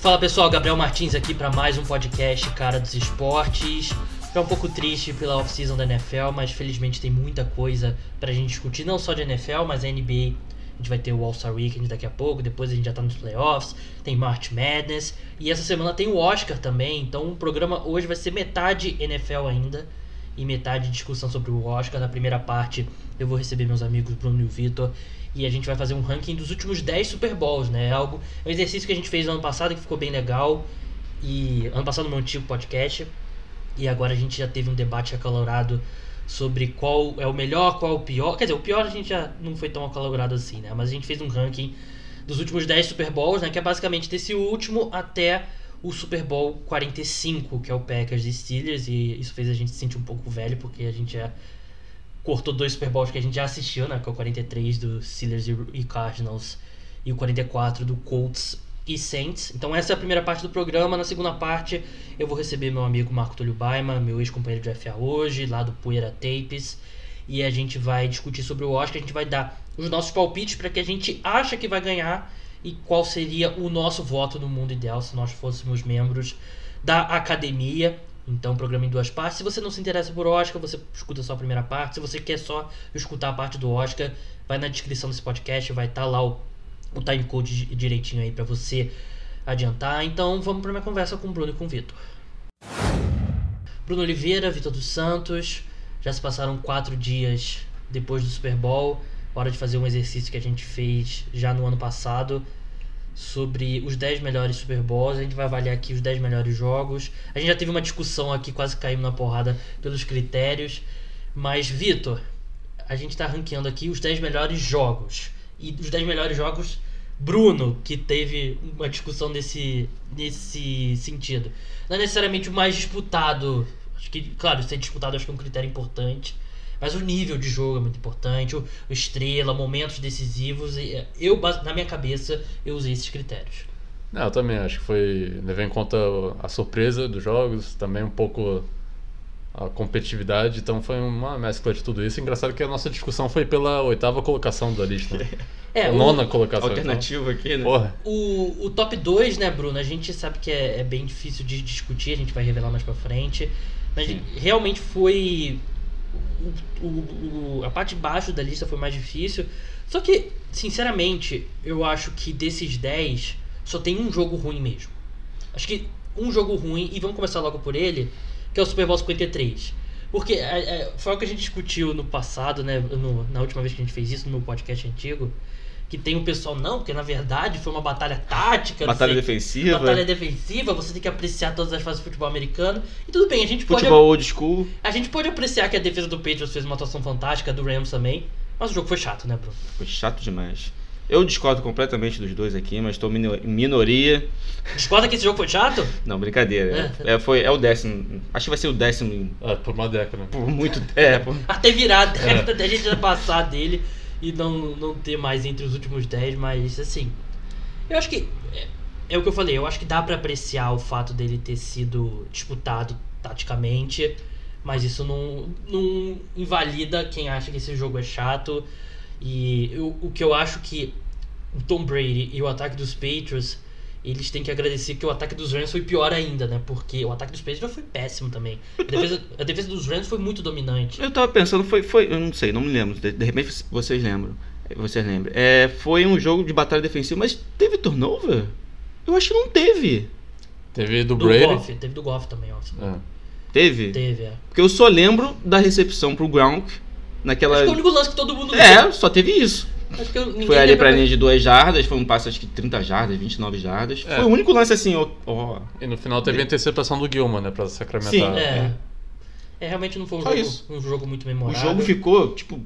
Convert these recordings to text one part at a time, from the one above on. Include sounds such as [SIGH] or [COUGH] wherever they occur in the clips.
Fala pessoal, Gabriel Martins aqui para mais um podcast Cara dos Esportes. Já um pouco triste pela off-season da NFL, mas felizmente tem muita coisa pra gente discutir, não só de NFL, mas a NBA. A gente vai ter o All-Star Weekend daqui a pouco, depois a gente já tá nos playoffs, tem March Madness, e essa semana tem o Oscar também, então o programa hoje vai ser metade NFL ainda, e metade discussão sobre o Oscar. Na primeira parte eu vou receber meus amigos Bruno e o Vitor, e a gente vai fazer um ranking dos últimos 10 Super Bowls, né? É algo, é um exercício que a gente fez no ano passado que ficou bem legal, e ano passado no meu antigo podcast, e agora a gente já teve um debate acalorado sobre qual é o melhor, qual é o pior. Quer dizer, o pior a gente já não foi tão acalorado assim, né? Mas a gente fez um ranking dos últimos 10 Super Bowls, né? Que é basicamente desse último até o Super Bowl 45, que é o Packers e Steelers. E isso fez a gente se sentir um pouco velho, porque a gente já cortou dois Super Bowls que a gente já assistiu, né? Que é o 43 do Steelers e Cardinals e o 44 do Colts e Saints. Então essa é a primeira parte do programa. Na segunda parte eu vou receber meu amigo Marco Tulio Baima, meu ex-companheiro de FA hoje, lá do Poeira Tapes. E a gente vai discutir sobre o Oscar, a gente vai dar os nossos palpites para que a gente acha que vai ganhar e qual seria o nosso voto no mundo ideal se nós fôssemos membros da academia. Então, programa em duas partes. Se você não se interessa por Oscar, você escuta só a primeira parte. Se você quer só escutar a parte do Oscar, vai na descrição desse podcast, vai estar tá lá o o timecode direitinho aí para você adiantar. Então vamos para minha conversa com o Bruno e com o Vitor. Bruno Oliveira, Vitor dos Santos, já se passaram quatro dias depois do Super Bowl. Hora de fazer um exercício que a gente fez já no ano passado sobre os 10 melhores Super Bowls. A gente vai avaliar aqui os 10 melhores jogos. A gente já teve uma discussão aqui, quase caímos na porrada pelos critérios. Mas, Vitor, a gente está ranqueando aqui os 10 melhores jogos e dos 10 melhores jogos, Bruno, que teve uma discussão nesse, nesse sentido. Não é necessariamente o mais disputado. Acho que, claro, ser disputado acho que é um critério importante. Mas o nível de jogo é muito importante, o, o estrela, momentos decisivos. Eu, na minha cabeça, eu usei esses critérios. Não, eu também acho que foi. Levei em conta a surpresa dos jogos, também um pouco a competitividade, então foi uma mescla de tudo isso. Engraçado que a nossa discussão foi pela oitava colocação da lista. [LAUGHS] É, a nona colocação. Alternativa então. aqui, né? Porra. O, o top 2, né, Bruno? A gente sabe que é, é, bem difícil de discutir, a gente vai revelar mais pra frente. Mas Sim. realmente foi. O, o, a parte de baixo da lista foi mais difícil. Só que, sinceramente, eu acho que desses 10, só tem um jogo ruim mesmo. Acho que um jogo ruim, e vamos começar logo por ele, que é o Super Bowl 53. Porque é, é, foi o que a gente discutiu no passado, né? No, na última vez que a gente fez isso, no podcast antigo. Que tem o pessoal, não, porque na verdade foi uma batalha tática. Batalha sei, defensiva. Batalha defensiva, você tem que apreciar todas as fases do futebol americano. E tudo bem, a gente pode. Futebol old school. A gente pode apreciar que a defesa do Patriots fez uma atuação fantástica, do Rams também. Mas o jogo foi chato, né, Bruno? Foi chato demais. Eu discordo completamente dos dois aqui, mas estou em minoria. Discorda que esse jogo foi chato? Não, brincadeira. É. É, foi, é o décimo. Acho que vai ser o décimo. É, por uma década. Por muito. É, por... Até virar a década, é. a gente já passar dele e não, não ter mais entre os últimos 10, mas assim. Eu acho que. É, é o que eu falei, eu acho que dá para apreciar o fato dele ter sido disputado taticamente, mas isso não, não invalida quem acha que esse jogo é chato. E eu, o que eu acho que o Tom Brady e o ataque dos Patriots, eles têm que agradecer que o ataque dos Rams foi pior ainda, né? Porque o ataque dos Patriots foi péssimo também. A defesa, a defesa dos Rams foi muito dominante. Eu tava pensando, foi, foi eu não sei, não me lembro. De, de repente vocês lembram. Vocês lembram. É, foi um jogo de batalha defensiva, mas teve turnover? Eu acho que não teve. Teve do, do Brady? Goff, teve do Goff também, ó. É. Teve? Teve, é. Porque eu só lembro da recepção pro Gronk naquela. Acho que é o único lance que todo mundo É, só teve isso. Foi ali pra linha de duas jardas, foi um passe acho que 30 jardas, 29 jardas. É. Foi o único lance assim, ó. ó. E no final teve a interceptação do Gilman, né, pra sacramentar. Sim, é. é. realmente não foi um jogo, um jogo, muito memorável. O jogo ficou, tipo,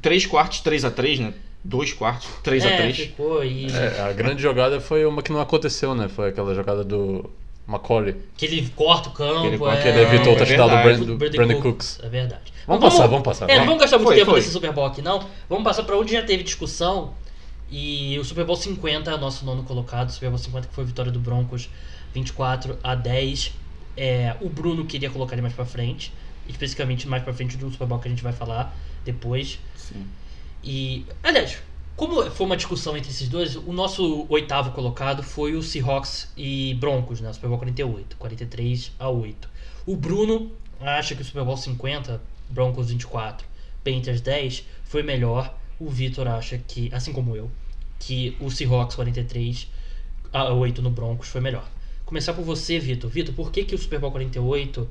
3 quartos, 3 a 3 né? 2 quartos, 3 é, a 3 ficou e... É, a grande jogada foi uma que não aconteceu, né? Foi aquela jogada do Macaulay. Que ele corta o campo. Que ele, é... que ele evitou o touchdown do Brandon, Cooks. É verdade. Vamos, vamos passar, vamos passar. É, não vamos gastar muito foi, tempo foi. nesse Super Bowl aqui, não. Vamos passar para onde já teve discussão. E o Super Bowl 50 é o nosso nono colocado. O Super Bowl 50 que foi a vitória do Broncos 24 a 10. É, o Bruno queria colocar ele mais para frente. Especificamente mais para frente do Super Bowl que a gente vai falar depois. Sim. E, aliás, Como foi uma discussão entre esses dois, o nosso oitavo colocado foi o Seahawks e Broncos, né? Super Bowl 48, 43 a 8. O Bruno acha que o Super Bowl 50, Broncos 24, Panthers 10 foi melhor. O Vitor acha que, assim como eu, que o Seahawks 43 a 8 no Broncos foi melhor. Começar por você, Vitor. Vitor, por que, que o Super Bowl 48,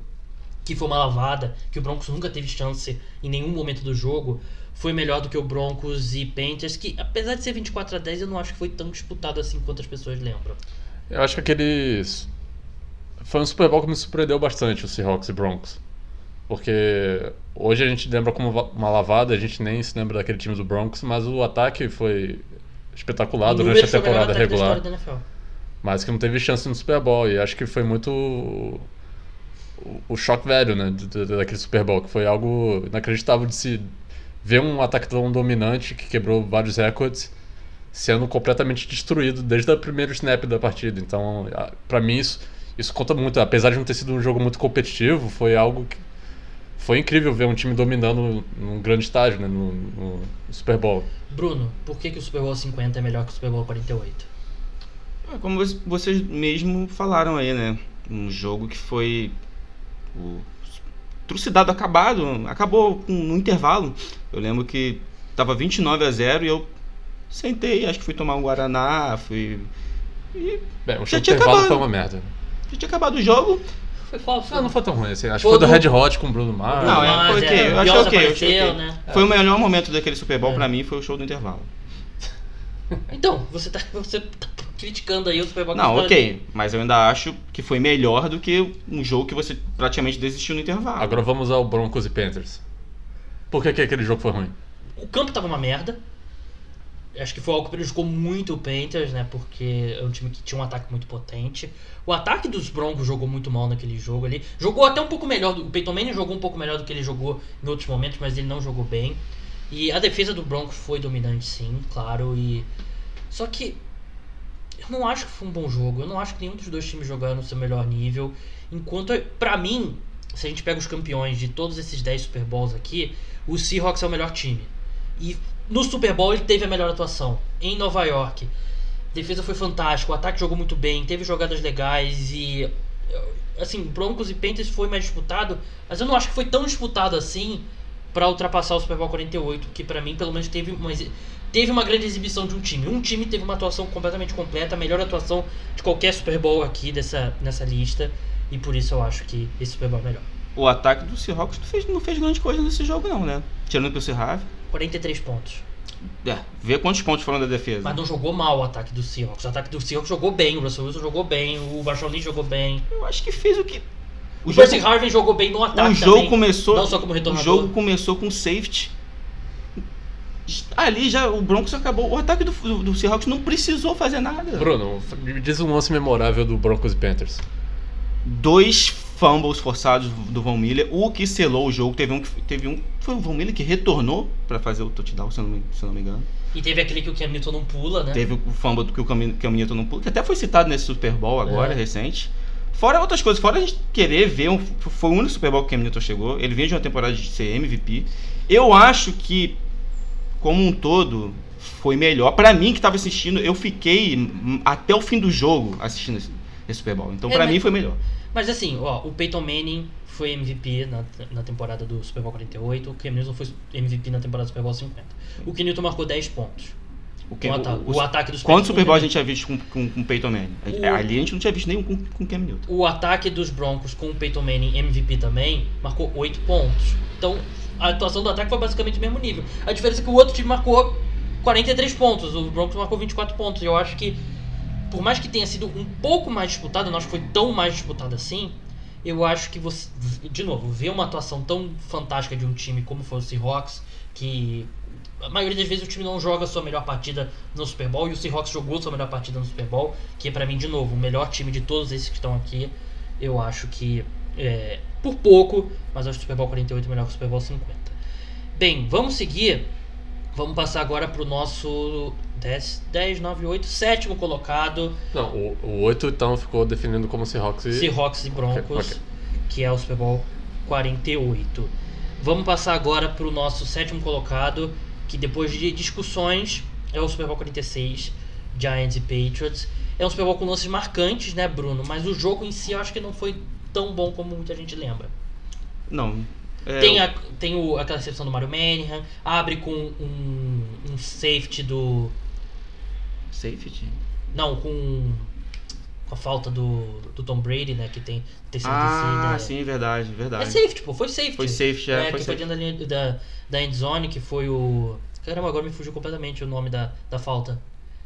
que foi uma lavada, que o Broncos nunca teve chance em nenhum momento do jogo, foi melhor do que o Broncos e Panthers, que apesar de ser 24 a 10, eu não acho que foi tão disputado assim quanto as pessoas lembram. Eu acho que aqueles. Foi um Super Bowl que me surpreendeu bastante, o Seahawks e Broncos. Porque hoje a gente lembra como uma lavada, a gente nem se lembra daquele time do Broncos, mas o ataque foi espetacular durante a temporada regular. Mas que não teve chance no Super Bowl. E acho que foi muito o, o choque velho, né? Daquele Super Bowl, que foi algo inacreditável de se ver um ataque tão dominante que quebrou vários recordes sendo completamente destruído desde o primeiro snap da partida. Então, para mim, isso, isso conta muito. Apesar de não ter sido um jogo muito competitivo, foi algo que. Foi incrível ver um time dominando num grande estágio, né, no, no, Super Bowl. Bruno, por que, que o Super Bowl 50 é melhor que o Super Bowl 48? É, como vocês mesmo falaram aí, né? Um jogo que foi o trucidado acabado, acabou no intervalo. Eu lembro que tava 29 a 0 e eu sentei, acho que fui tomar um Guaraná, fui. E Bem, o já tinha acabado. foi uma merda. Já tinha acabado o jogo. Foi falso. Não, não foi tão ruim assim. Acho que foi do Red Hot com o Bruno Mars. Não, é, foi ok. Eu achei ok. Apareceu, okay. Né? Foi o melhor momento daquele Super Bowl é. pra mim, foi o show do intervalo. Então, você tá, [LAUGHS] você tá criticando aí o Super Bowl. Não, ok. Mas eu ainda acho que foi melhor do que um jogo que você praticamente desistiu no intervalo. Agora vamos ao Broncos e Panthers. Por que, que aquele jogo foi ruim? O campo tava uma merda. Acho que foi algo que prejudicou muito o Panthers, né? Porque é um time que tinha um ataque muito potente. O ataque dos Broncos jogou muito mal naquele jogo ali. Jogou até um pouco melhor. O Peyton Manning jogou um pouco melhor do que ele jogou em outros momentos, mas ele não jogou bem. E a defesa do Broncos foi dominante, sim, claro. E só que eu não acho que foi um bom jogo. Eu não acho que nenhum dos dois times jogaram no seu melhor nível. Enquanto, para mim, se a gente pega os campeões de todos esses 10 Super Bowls aqui, o Seahawks é o melhor time. E no Super Bowl ele teve a melhor atuação. Em Nova York. Defesa foi fantástica, o ataque jogou muito bem, teve jogadas legais e. Assim, Broncos e Panthers foi mais disputado, mas eu não acho que foi tão disputado assim para ultrapassar o Super Bowl 48, que para mim pelo menos teve uma, teve uma grande exibição de um time. Um time teve uma atuação completamente completa, a melhor atuação de qualquer Super Bowl aqui dessa, nessa lista, e por isso eu acho que esse Super Bowl é melhor. O ataque do Seahawks não fez, não fez grande coisa nesse jogo não, né? Tirando pelo Seahawks. 43 pontos. É, vê quantos pontos foram da defesa. Mas não jogou mal o ataque do Seahawks. O ataque do Seahawks jogou bem, o Russell Wilson jogou bem, o Lee jogou bem. Eu acho que fez o que... O, o jogo... Harvey jogou bem no ataque O jogo também, começou... Não só como retornador. O jogo começou com safety. Ali já o Broncos acabou. O ataque do, do, do Seahawks não precisou fazer nada. Bruno, me diz um lance memorável do Broncos e Panthers. Dois fumbles forçados do Von Miller. O que selou o jogo, teve um que teve um foi o Von Miller que retornou para fazer o touchdown, se eu, não, se eu não me engano. E teve aquele que o Cam Newton não pula, né? Teve o fumble que o Cam, Cam Newton não pula, que até foi citado nesse Super Bowl agora, é. recente. Fora outras coisas, fora a gente querer ver, um, foi o único Super Bowl que o Cam Newton chegou. Ele vinha de uma temporada de ser MVP. Eu acho que, como um todo, foi melhor. para mim que tava assistindo, eu fiquei até o fim do jogo assistindo esse, esse Super Bowl. Então, é, para mim, foi melhor. Mas assim, ó, o Peyton Manning foi MVP na, na temporada do Super Bowl 48, o Cam Newton foi MVP na temporada do Super Bowl 50. O Cam Newton marcou 10 pontos. O, que, o, o, o ataque dos Quantos Super Bowl a gente tinha visto com, com, com o Peyton Manning? O, Ali a gente não tinha visto nenhum com, com o Cam Newton. O ataque dos Broncos com o Peyton Manning MVP também marcou 8 pontos. Então a atuação do ataque foi basicamente o mesmo nível. A diferença é que o outro time marcou 43 pontos, o Broncos marcou 24 pontos. Eu acho que por mais que tenha sido um pouco mais disputado, não acho que foi tão mais disputado assim, eu acho que você, de novo, ver uma atuação tão fantástica de um time como foi o Seahawks, que a maioria das vezes o time não joga a sua melhor partida no Super Bowl, e o Seahawks jogou sua melhor partida no Super Bowl, que é para mim, de novo, o melhor time de todos esses que estão aqui. Eu acho que, é, por pouco, mas acho que o Super Bowl 48 é melhor que o Super Bowl 50. Bem, vamos seguir. Vamos passar agora para o nosso 10, 10, 9, 8, sétimo colocado. Não, o, o 8 então ficou definindo como Seahawks e... Seahawks e Broncos, okay, okay. que é o Super Bowl 48. Vamos passar agora para o nosso sétimo colocado, que depois de discussões é o Super Bowl 46, Giants e Patriots. É um Super Bowl com lances marcantes, né, Bruno? Mas o jogo em si eu acho que não foi tão bom como muita gente lembra. Não. É, Tem, a, tem o, aquela recepção do Mario Manningham, abre com um, um safety do. Safety? Não, com. Com a falta do, do Tom Brady, né? Que tem terceira Ah, descida. sim, verdade, É verdade. safety, pô, foi safety. Foi safety, é, É, foi que foi dentro da, linha da, da endzone, que foi o. Caramba, agora me fugiu completamente o nome da, da falta.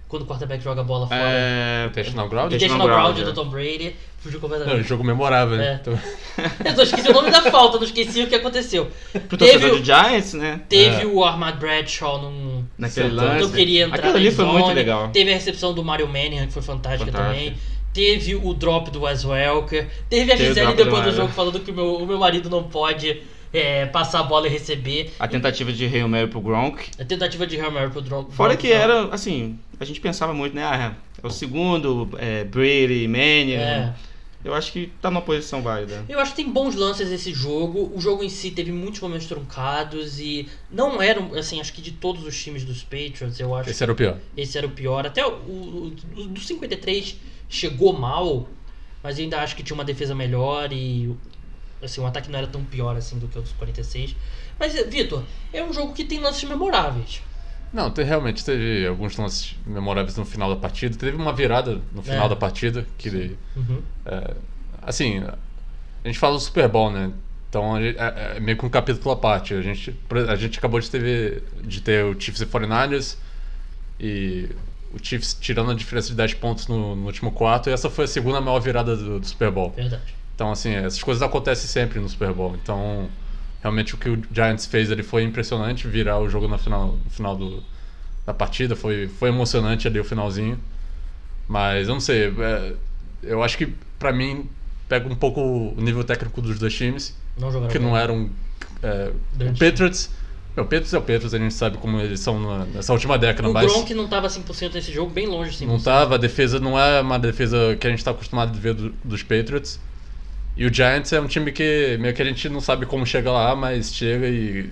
Quando o quarterback joga a bola fora. É, Intentional ground? Intentional ground ground, do é. Tom Brady. Fugiu Não, completamente. jogo memorável, É. né? Então- [LAUGHS] Eu só esqueci o nome da falta, não esqueci o que aconteceu. pro Teve, torcedor o- do Giants, né? teve É. o Armad Bradshaw num. Naquele Certo. lance. Não queria entrar Aquilo ali foi endzone. muito legal. Teve a recepção do Mario Manningham, que foi fantástica Fantástica. também. Teve o drop do Wes Welker. Teve a o Gisele do depois do Mario. jogo falando que o meu, o meu marido não pode é, passar a bola e receber. A tentativa de Hail Mary pro Gronk. A tentativa de Hammer pro drop. Fora que era, assim, a gente pensava muito, né? Ah, é o segundo, é, Brady, Manning. É. Eu acho que tá numa posição válida. Eu acho que tem bons lances esse jogo. O jogo em si teve muitos momentos truncados e não eram, assim, acho que de todos os times dos Patriots, eu acho Esse era o pior. esse era o pior. Até o, o, o do 53 chegou mal, mas eu ainda acho que tinha uma defesa melhor e assim, o ataque não era tão pior assim do que o dos 46. Mas, Vitor, é um jogo que tem lances memoráveis. Não, te- realmente teve alguns lances memoráveis no final da partida. Teve uma virada no final É. da partida que Uhum. É, assim, a gente fala do Super Bowl, né? Então gente- é, é meio que um capítulo à parte. A gente, a gente acabou de ter, de ter o Chiefs e 49ers e o Chiefs tirando a diferença de 10 pontos no, no último quarto, e essa foi a segunda maior virada do, do Super Bowl. Verdade. Então, assim, essas coisas acontecem sempre no Super Bowl. Então, realmente o que o Giants fez ali foi impressionante, virar o jogo no final, no final do, da partida. Foi, foi emocionante ali o finalzinho. Mas, eu não sei, é, eu acho que, pra mim, pega um pouco o nível técnico dos dois times, Não jogaram que bem. não eram... É, o Patriots... Meu, o Patriots é o Patriots, a gente sabe como eles são na- nessa última década, O mas... Gronk não tava 100% nesse jogo, bem longe de 100%. Não tava, a defesa não é uma defesa que a gente tá acostumado a ver do- dos Patriots. E o Giants é um time que meio que a gente não sabe como chega lá, mas chega e,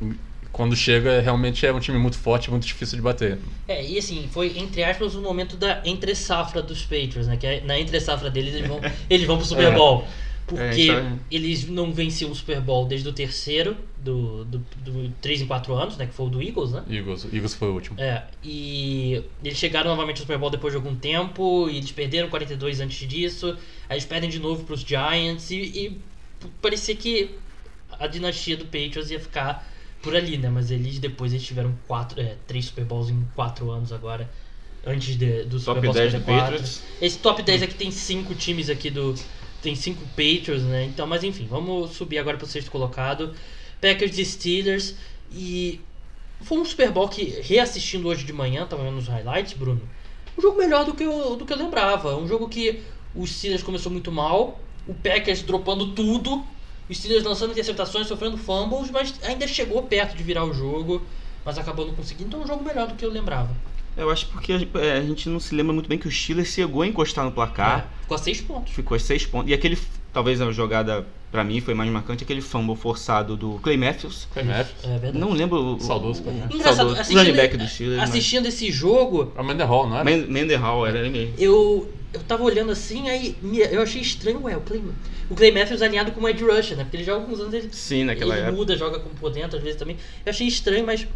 e quando chega realmente é um time muito forte, muito difícil de bater. É, e assim, foi entre aspas o momento da entre-safra dos Patriots, né? Que é- na entre-safra deles eles vão, [LAUGHS] eles vão pro Super. Bowl. É, Porque é- eles não venciam o Super Bowl desde o terceiro, do, do, do 3 em 4 anos, né? Que foi o do Eagles, né? Eagles, Eagles foi o último. É, e eles chegaram novamente ao Super Bowl depois de algum tempo, e eles perderam 42 antes disso, aí eles perdem de novo pros Giants, e, e parecia que a dinastia do Patriots ia ficar por ali, né? Mas eles depois eles tiveram quatro, é, três Super Bowls em 4 anos agora, antes de, do Super Top Bowl 10 do 54. Patriots. Esse top 10 aqui tem cinco times aqui do. Tem cinco Patriots, né? Então, mas enfim, vamos subir agora pro sexto colocado. Packers e Steelers. E foi um Super Bowl que, reassistindo hoje de manhã, tava vendo os highlights, Bruno. Um jogo melhor do que eu, do que eu lembrava. Um jogo que o Steelers começou muito mal, o Packers dropando tudo, o Steelers lançando interceptações, sofrendo fumbles, mas ainda chegou perto de virar o jogo, mas acabou não conseguindo. Então, um jogo melhor do que eu lembrava. Eu acho porque a, é, a gente não se lembra muito bem que o Steelers chegou a encostar no placar. É, ficou a seis pontos. Ficou a seis pontos. E aquele, talvez a jogada pra mim foi mais marcante, aquele fumble forçado do Clay Matthews. Foi Memphis. É verdade. Não lembro o, Saudoso, o, Clay o, Matthews. Engraçado, saudoso, running back do mas- assistindo esse jogo, A Amanda Hall, não era? Men- Mendenhall, era ele mesmo. eu, eu tava olhando assim, aí eu achei estranho, ué, o Clay, o Clay Matthews alinhado com o Ed Rusher, né? Porque ele já há alguns anos ele, Sim, naquela ele época. muda, joga com por dentro às vezes também. Eu achei estranho, mas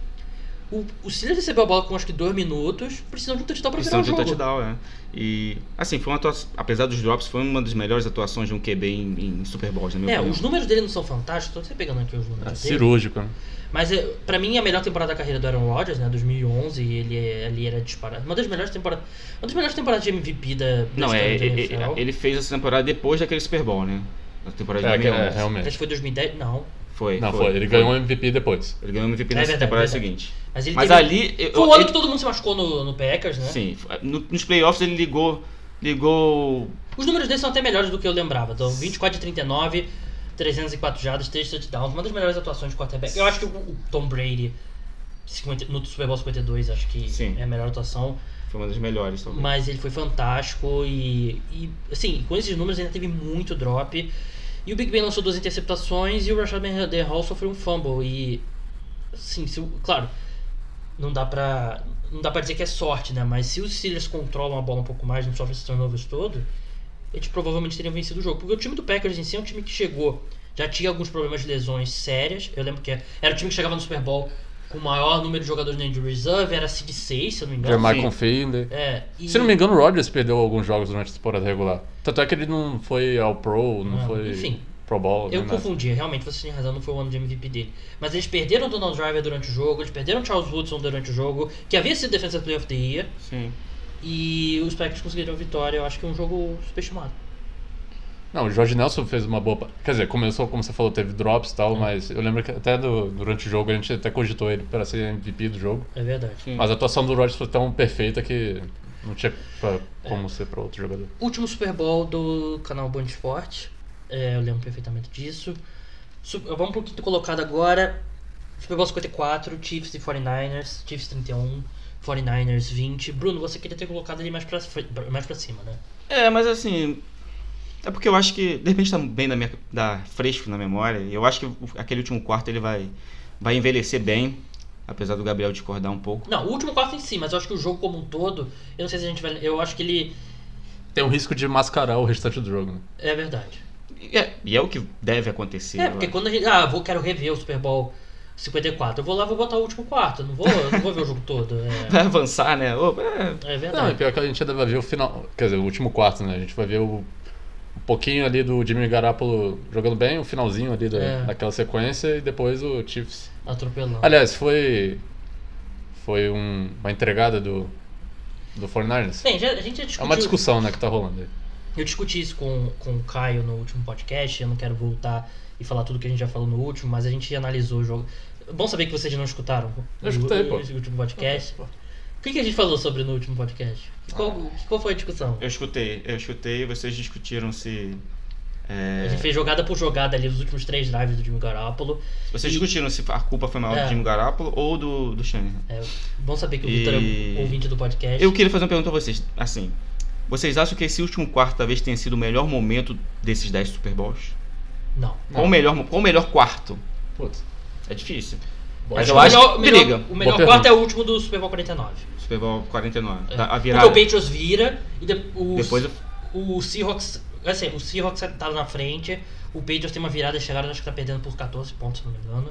o, o Steelers recebeu a bola com acho que dois minutos, precisando de um touchdown pra virar o de jogo. touchdown, é. E, assim, foi uma atuação, apesar dos drops, foi uma das melhores atuações de um QB em, em Super Bowls, na minha É, opinião. os números dele não são fantásticos, tô até pegando aqui os números É, dele. cirúrgico, né? Mas é, pra mim a melhor temporada da carreira do Aaron Rodgers, né, 2011, ele é- ali era disparado. Uma das melhores temporadas, uma das melhores temporadas de MVP da, da Não, é, ele, ele fez essa temporada depois daquele Super Bowl, né? Na temporada de É, é, 2011. realmente. Acho que foi 2010, não. Foi, Não, foi. Ele ganhou o MVP depois. Ele ganhou o MVP É nessa verdade, temporada verdade. seguinte. Mas ele Mas teve- ali... eu- Foi o ano ele- que todo mundo se machucou no, no Packers, né? Sim, no- nos playoffs ele ligou... Ligou... Os números dele são até melhores do que eu lembrava. Então, 24 de 39, 304 jardas, 3 touchdowns. Uma das melhores atuações de quarterback. Eu acho que o, Tom Brady 50 no Super Bowl 52, acho que Sim. é a melhor atuação. Foi uma das melhores, talvez. Mas ele foi fantástico e, e, assim, com esses números ainda teve muito drop. E o Big Ben lançou duas interceptações e o Rashad Hall sofreu um fumble. E, assim, se claro, não dá pra. Não dá pra dizer que é sorte, né? Mas se os Steelers controlam a bola um pouco mais, não sofrem esses turnovers todo, eles provavelmente teriam vencido o jogo. Porque o time do Packers em si é um time que chegou, já tinha alguns problemas de lesões sérias. Eu lembro que era o time que chegava no Super Bowl com o maior número de jogadores na injury reserve, era seed 6, se eu não me engano. Jermichael Finley. É, e- Se não me engano, o Rodgers perdeu alguns jogos durante a temporada regular. Tanto é que ele não foi ao Pro, não Ah, foi enfim. Pro Bowl. Eu nada. confundi, realmente, você tinha razão, não foi o ano de MVP dele. Mas eles perderam o Donald Driver durante o jogo, eles perderam o Charles Woodson durante o jogo, que havia sido Defensive Player of the Year, Sim. e os Packers conseguiram a vitória. Eu acho que é um jogo superestimado. Não, o Jorge Nelson fez uma boa. Quer dizer, começou, como você falou, teve drops e É. tal, mas eu lembro que até do- durante o jogo a gente até cogitou ele para ser MVP do jogo. É verdade. Sim. Mas a atuação do Rodgers foi tão perfeita que não tinha pra- É. como ser para outro jogador. Último Super Bowl do canal Band Esporte. É, eu lembro perfeitamente disso. Su- Vamos pro quinto colocado agora. Super Bowl 54, Chiefs e 49ers. Chiefs 31, 49ers 20. Bruno, você queria ter colocado ele mais pra, mais pra cima, né? É, mas assim. É porque eu acho que, de repente, tá bem da minha, da, fresco na memória. e Eu acho que aquele último quarto ele vai, vai envelhecer bem. Apesar do Gabriel discordar um pouco. Não, o último quarto em si, mas eu acho que o jogo como um todo, eu não sei se a gente vai. Eu acho que ele. Tem um risco de mascarar o restante do jogo, né? É verdade. E é, e é o que deve acontecer. É, porque acho. quando a gente. Ah, vou, quero rever o Super Bowl 54. Eu vou lá vou botar o último quarto. Não vou, não vou ver o jogo todo. É, [LAUGHS] Vai avançar, né? Ô, é, é Não, é verdade. pior que a gente ainda vai ver o final. Quer dizer, o último quarto, né? A gente vai ver o, pouquinho ali do Jimmy Garoppolo jogando bem, o finalzinho ali da, É. daquela sequência e depois o Chiefs. Atropelando. Aliás, foi. Foi um- uma entregada do. Do 49ers. Bem, já, a gente já É discutiu. uma discussão, né, que tá rolando aí. Eu discuti isso com, com o Caio no último podcast. Eu não quero voltar e falar tudo que a gente já falou no último, mas a gente analisou o jogo. Bom saber que vocês não escutaram Eu escutei, o, pô. o último podcast. O que, que a gente falou sobre no último podcast? Qual, qual foi a discussão? eu escutei, eu escutei, vocês discutiram se. é, A gente fez jogada por jogada ali os últimos três drives do Jimmy Garoppolo. vocês E- discutiram se a culpa foi maior É. do Jimmy Garoppolo ou do, do Shanahan. É, bom saber que o E- Vitor é ouvinte do podcast. Eu queria fazer uma pergunta a vocês. Assim, vocês acham que esse último quarto talvez tenha sido o melhor momento desses 10 Super Bowls? Não. Qual o melhor, qual o melhor quarto? Putz. É difícil. Bom, Mas Acho eu acho melhor, que melhor- briga. O melhor quarto é o último do Super Bowl 49. Super Bowl 49. É. A, virada. Porque o Patriots vira e de- os- Depois o Seahawks. Assim, o Seahawks tá na frente. O Patriots tem uma virada, chegaram, acho que tá perdendo por 14 pontos, se não me engano.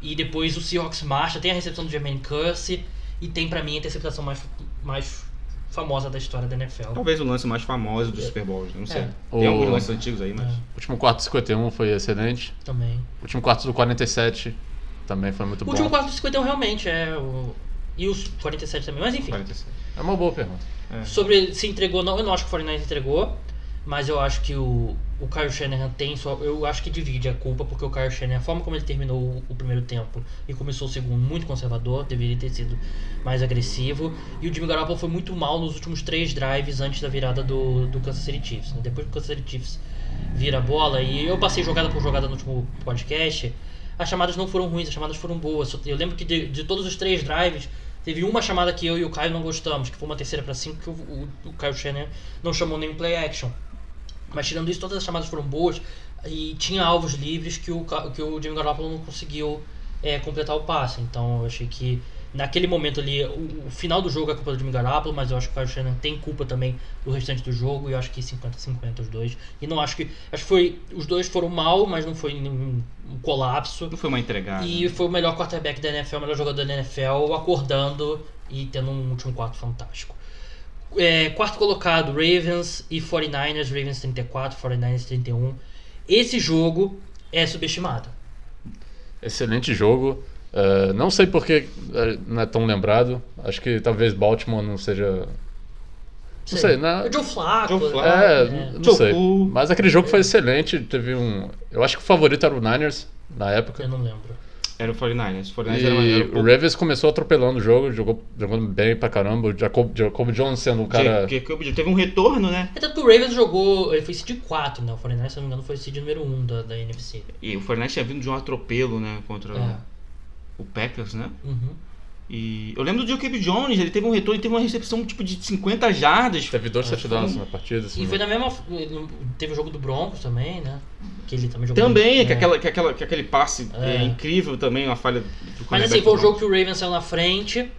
E depois o Seahawks marcha, tem a recepção do Jermaine Curse e tem pra mim a interceptação mais, mais famosa da história da NFL. Talvez o lance mais famoso dos Super Bowls. Não sei. É. Tem O- alguns lances antigos aí, mas. É, O último quarto do 51 foi excelente. também. O último quarto do 47 também foi muito O bom. último quarto do 51 realmente é o. E os 47 também, mas enfim. 47. É uma boa pergunta. É. Sobre se entregou ou não, eu não acho que o 49 entregou, mas eu acho que o, o Kyle Shanahan tem só. Eu acho que divide a culpa, porque o Kyle Shanahan, a forma como ele terminou o, o primeiro tempo e começou o segundo, muito conservador, deveria ter sido mais agressivo. E o Jimmy Garoppolo foi muito mal nos últimos três drives antes da virada do, do Kansas City Chiefs. né? Depois que o Kansas City Chiefs vira a bola, e eu passei jogada por jogada no último podcast, as chamadas não foram ruins, as chamadas foram boas. Eu lembro que de, de todos os três drives, teve uma chamada que eu e o Caio não gostamos, que foi uma terceira para cinco, que o, o, o Caio Shannon não chamou nem play action. Mas tirando isso, todas as chamadas foram boas e tinha alvos livres que o, que o Jimmy Garoppolo não conseguiu é, completar o passe. Então eu achei que naquele momento ali, o, o final do jogo é culpa do Jimmy Garoppolo, mas eu acho que o Kyle Shannon tem culpa também do restante do jogo e eu acho que 50-50 os dois. E não acho que. Acho que foi. Os dois foram mal, mas não foi nenhum um colapso. Não foi uma entregada. E foi o melhor quarterback da NFL, o melhor jogador da NFL, acordando e tendo um último quarto fantástico. É, quarto colocado, Ravens e 49ers, Ravens 34, 49ers 31. Esse jogo é subestimado. Excelente jogo. É, não sei porque é, não é tão lembrado. Acho que talvez Baltimore não seja. Não sei, né? O Joe Flacco. Joe Flacco, É, né? não Joe sei. Cool. Mas aquele jogo foi excelente. Teve um. Eu acho que o favorito era o Niners na época. Eu não lembro. Era o 49ers. O 49ers era, E era um o Ravens começou atropelando o jogo, jogou, jogando bem pra caramba. O Jacob, Jacob Jones sendo um cara. Que teve um retorno, né? É tanto que o Ravens jogou. Ele foi seed 4, né? O 49ers, se não me engano, foi seed número 1 da, da NFC. E o 49ers tinha vindo de um atropelo, né? Contra É. o Packers, né? Uhum. E eu lembro do Jacob Jones, ele teve um retorno, ele teve uma recepção tipo de 50 jardas. Teve dois touchdowns na partida. assim, E foi na mesma. Teve o jogo do Broncos também, né? Que ele também jogou. Também, muito, que, né? aquela, que, aquela, que aquele passe É. é. incrível também, uma falha do Mas assim, foi do jogo que o Ravens saiu na frente.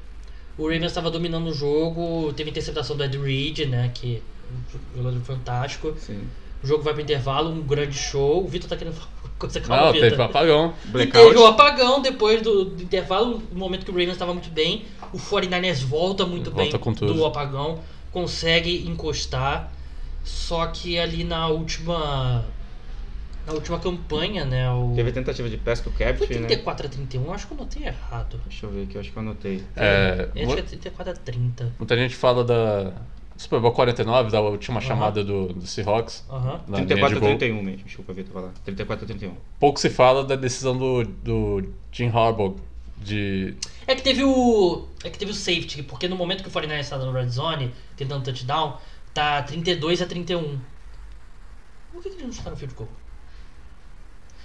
O Ravens estava dominando o jogo. Teve interceptação do Ed Reed, né? Que é um jogador fantástico. Sim. O jogo vai pro intervalo, um grande show. O Vitor tá querendo falar coisa Não, calma, teve Vitor. apagão. E Blackout. teve o apagão depois do, do intervalo, no momento que o Ravens estava muito bem. O 49ers volta muito Volta bem com tudo. do apagão, consegue encostar. Só que ali na última. Na última campanha, né? O, Teve tentativa de pesca, o foi Capture, né? 34 a 31, acho que eu notei errado. Deixa eu ver aqui, eu acho que eu anotei. É, Eu acho que é 34 a 30. Muita gente fala da Super Bowl 49, da última Aham. chamada do, do Seahawks. Aham. Na linha 34 de a gol. 31 mesmo, desculpa, Vitor, falar. 34 a 31. Pouco se fala da decisão do, do Jim Harbaugh de É que teve o. É que teve o safety, porque no momento que o 49ers está no red zone, tentando touchdown, tá 32 a 31. Por que, que eles não chutaram o field goal?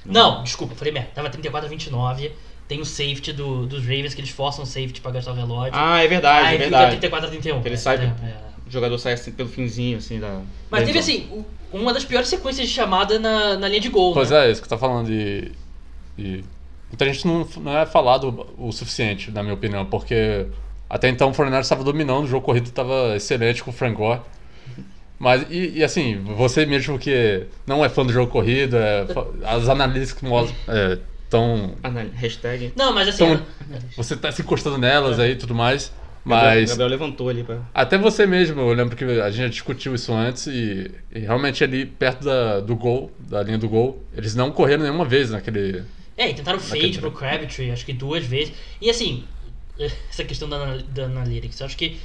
Não, desculpa, falei merda. Tava 34 a 29. Tem o safety do, dos Ravens, que eles forçam o safety pra gastar o relógio. Ah, é verdade, Aí é fica verdade. 34 a 31. Ele É, sai- é, é. O jogador sai assim pelo finzinho, assim, da. Mas da teve assim, uma das piores sequências de chamada na, na linha de gol, Pois né? é, isso que tá falando e, e muita gente não, não é falado o suficiente, na minha opinião, porque até então o Fortnite estava dominando, o jogo corrido estava excelente com o Frank Gore. Mas, e, e assim, você mesmo que não é fã do jogo corrido, é, as analistas que mostram, é, tão, não, hashtag. Não, mas assim. Então, você tá se encostando nelas aí e tudo mais, Mas Gabriel levantou ali pra. até você mesmo, eu lembro que a gente já discutiu isso antes e, e realmente ali perto da, do gol, da linha do gol, eles não correram nenhuma vez naquele... É, e tentaram fade Naquele- pro Crabtree, acho que duas vezes. E assim, [LAUGHS] essa questão da, da Analytics, eu acho que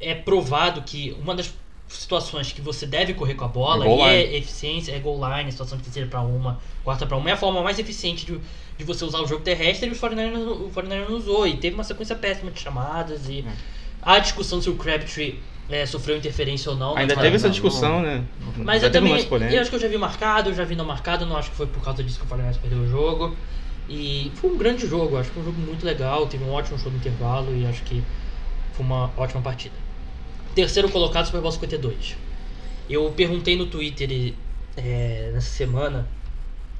é provado que uma das situações que você deve correr com a bola Goal e é line. eficiência, é goal line, situação de terceira pra uma, quarta pra uma, é a forma mais eficiente de, de você usar o jogo terrestre e o 49ers, não- o 49ers não usou. E teve uma sequência péssima de chamadas e a discussão se o Crabtree é, sofreu interferência ou não. Ainda teve essa não, discussão, né? mas Já eu também. Eu acho que eu já vi marcado, eu já vi não marcado, não acho que foi por causa disso que o Fortaleza perdeu o jogo. E foi um grande jogo, acho que foi um jogo muito legal, teve um ótimo show no intervalo e acho que foi uma ótima partida. Terceiro colocado, Super Bowl 52. Eu perguntei no Twitter é, nessa semana,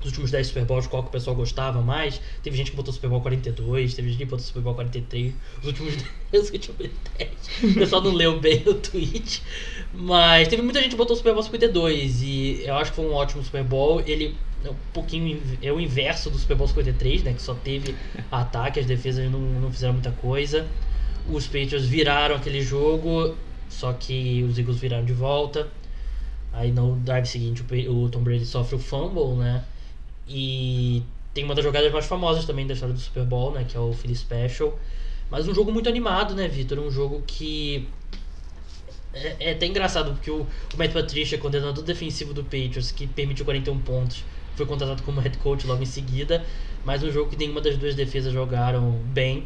dos últimos 10 Super Bowls, qual que o pessoal gostava mais. Teve gente que botou Super Bowl 42, teve gente que botou Super Bowl 43. Os últimos [LAUGHS] 10, os últimos 10. O pessoal não leu bem o tweet. Mas teve muita gente que botou Super Bowl 52 e eu acho que foi um ótimo Super Bowl. Ele é um pouquinho é o inverso do Super Bowl 53, né? Que só teve ataque, as defesas não, não fizeram muita coisa. Os Patriots viraram aquele jogo, só que os Eagles viraram de volta. Aí no drive seguinte o Tom Brady sofre o fumble, né? E tem uma das jogadas mais famosas também da história do Super Bowl, né? Que é o Philly Special. Mas um jogo muito animado, né, Vitor? Um jogo que. É, é até engraçado, porque o, o Matt Patricia, coordenador defensivo do Patriots, que permitiu 41 pontos, foi contratado como head coach logo em seguida. Mas um jogo que nenhuma das duas defesas jogaram bem.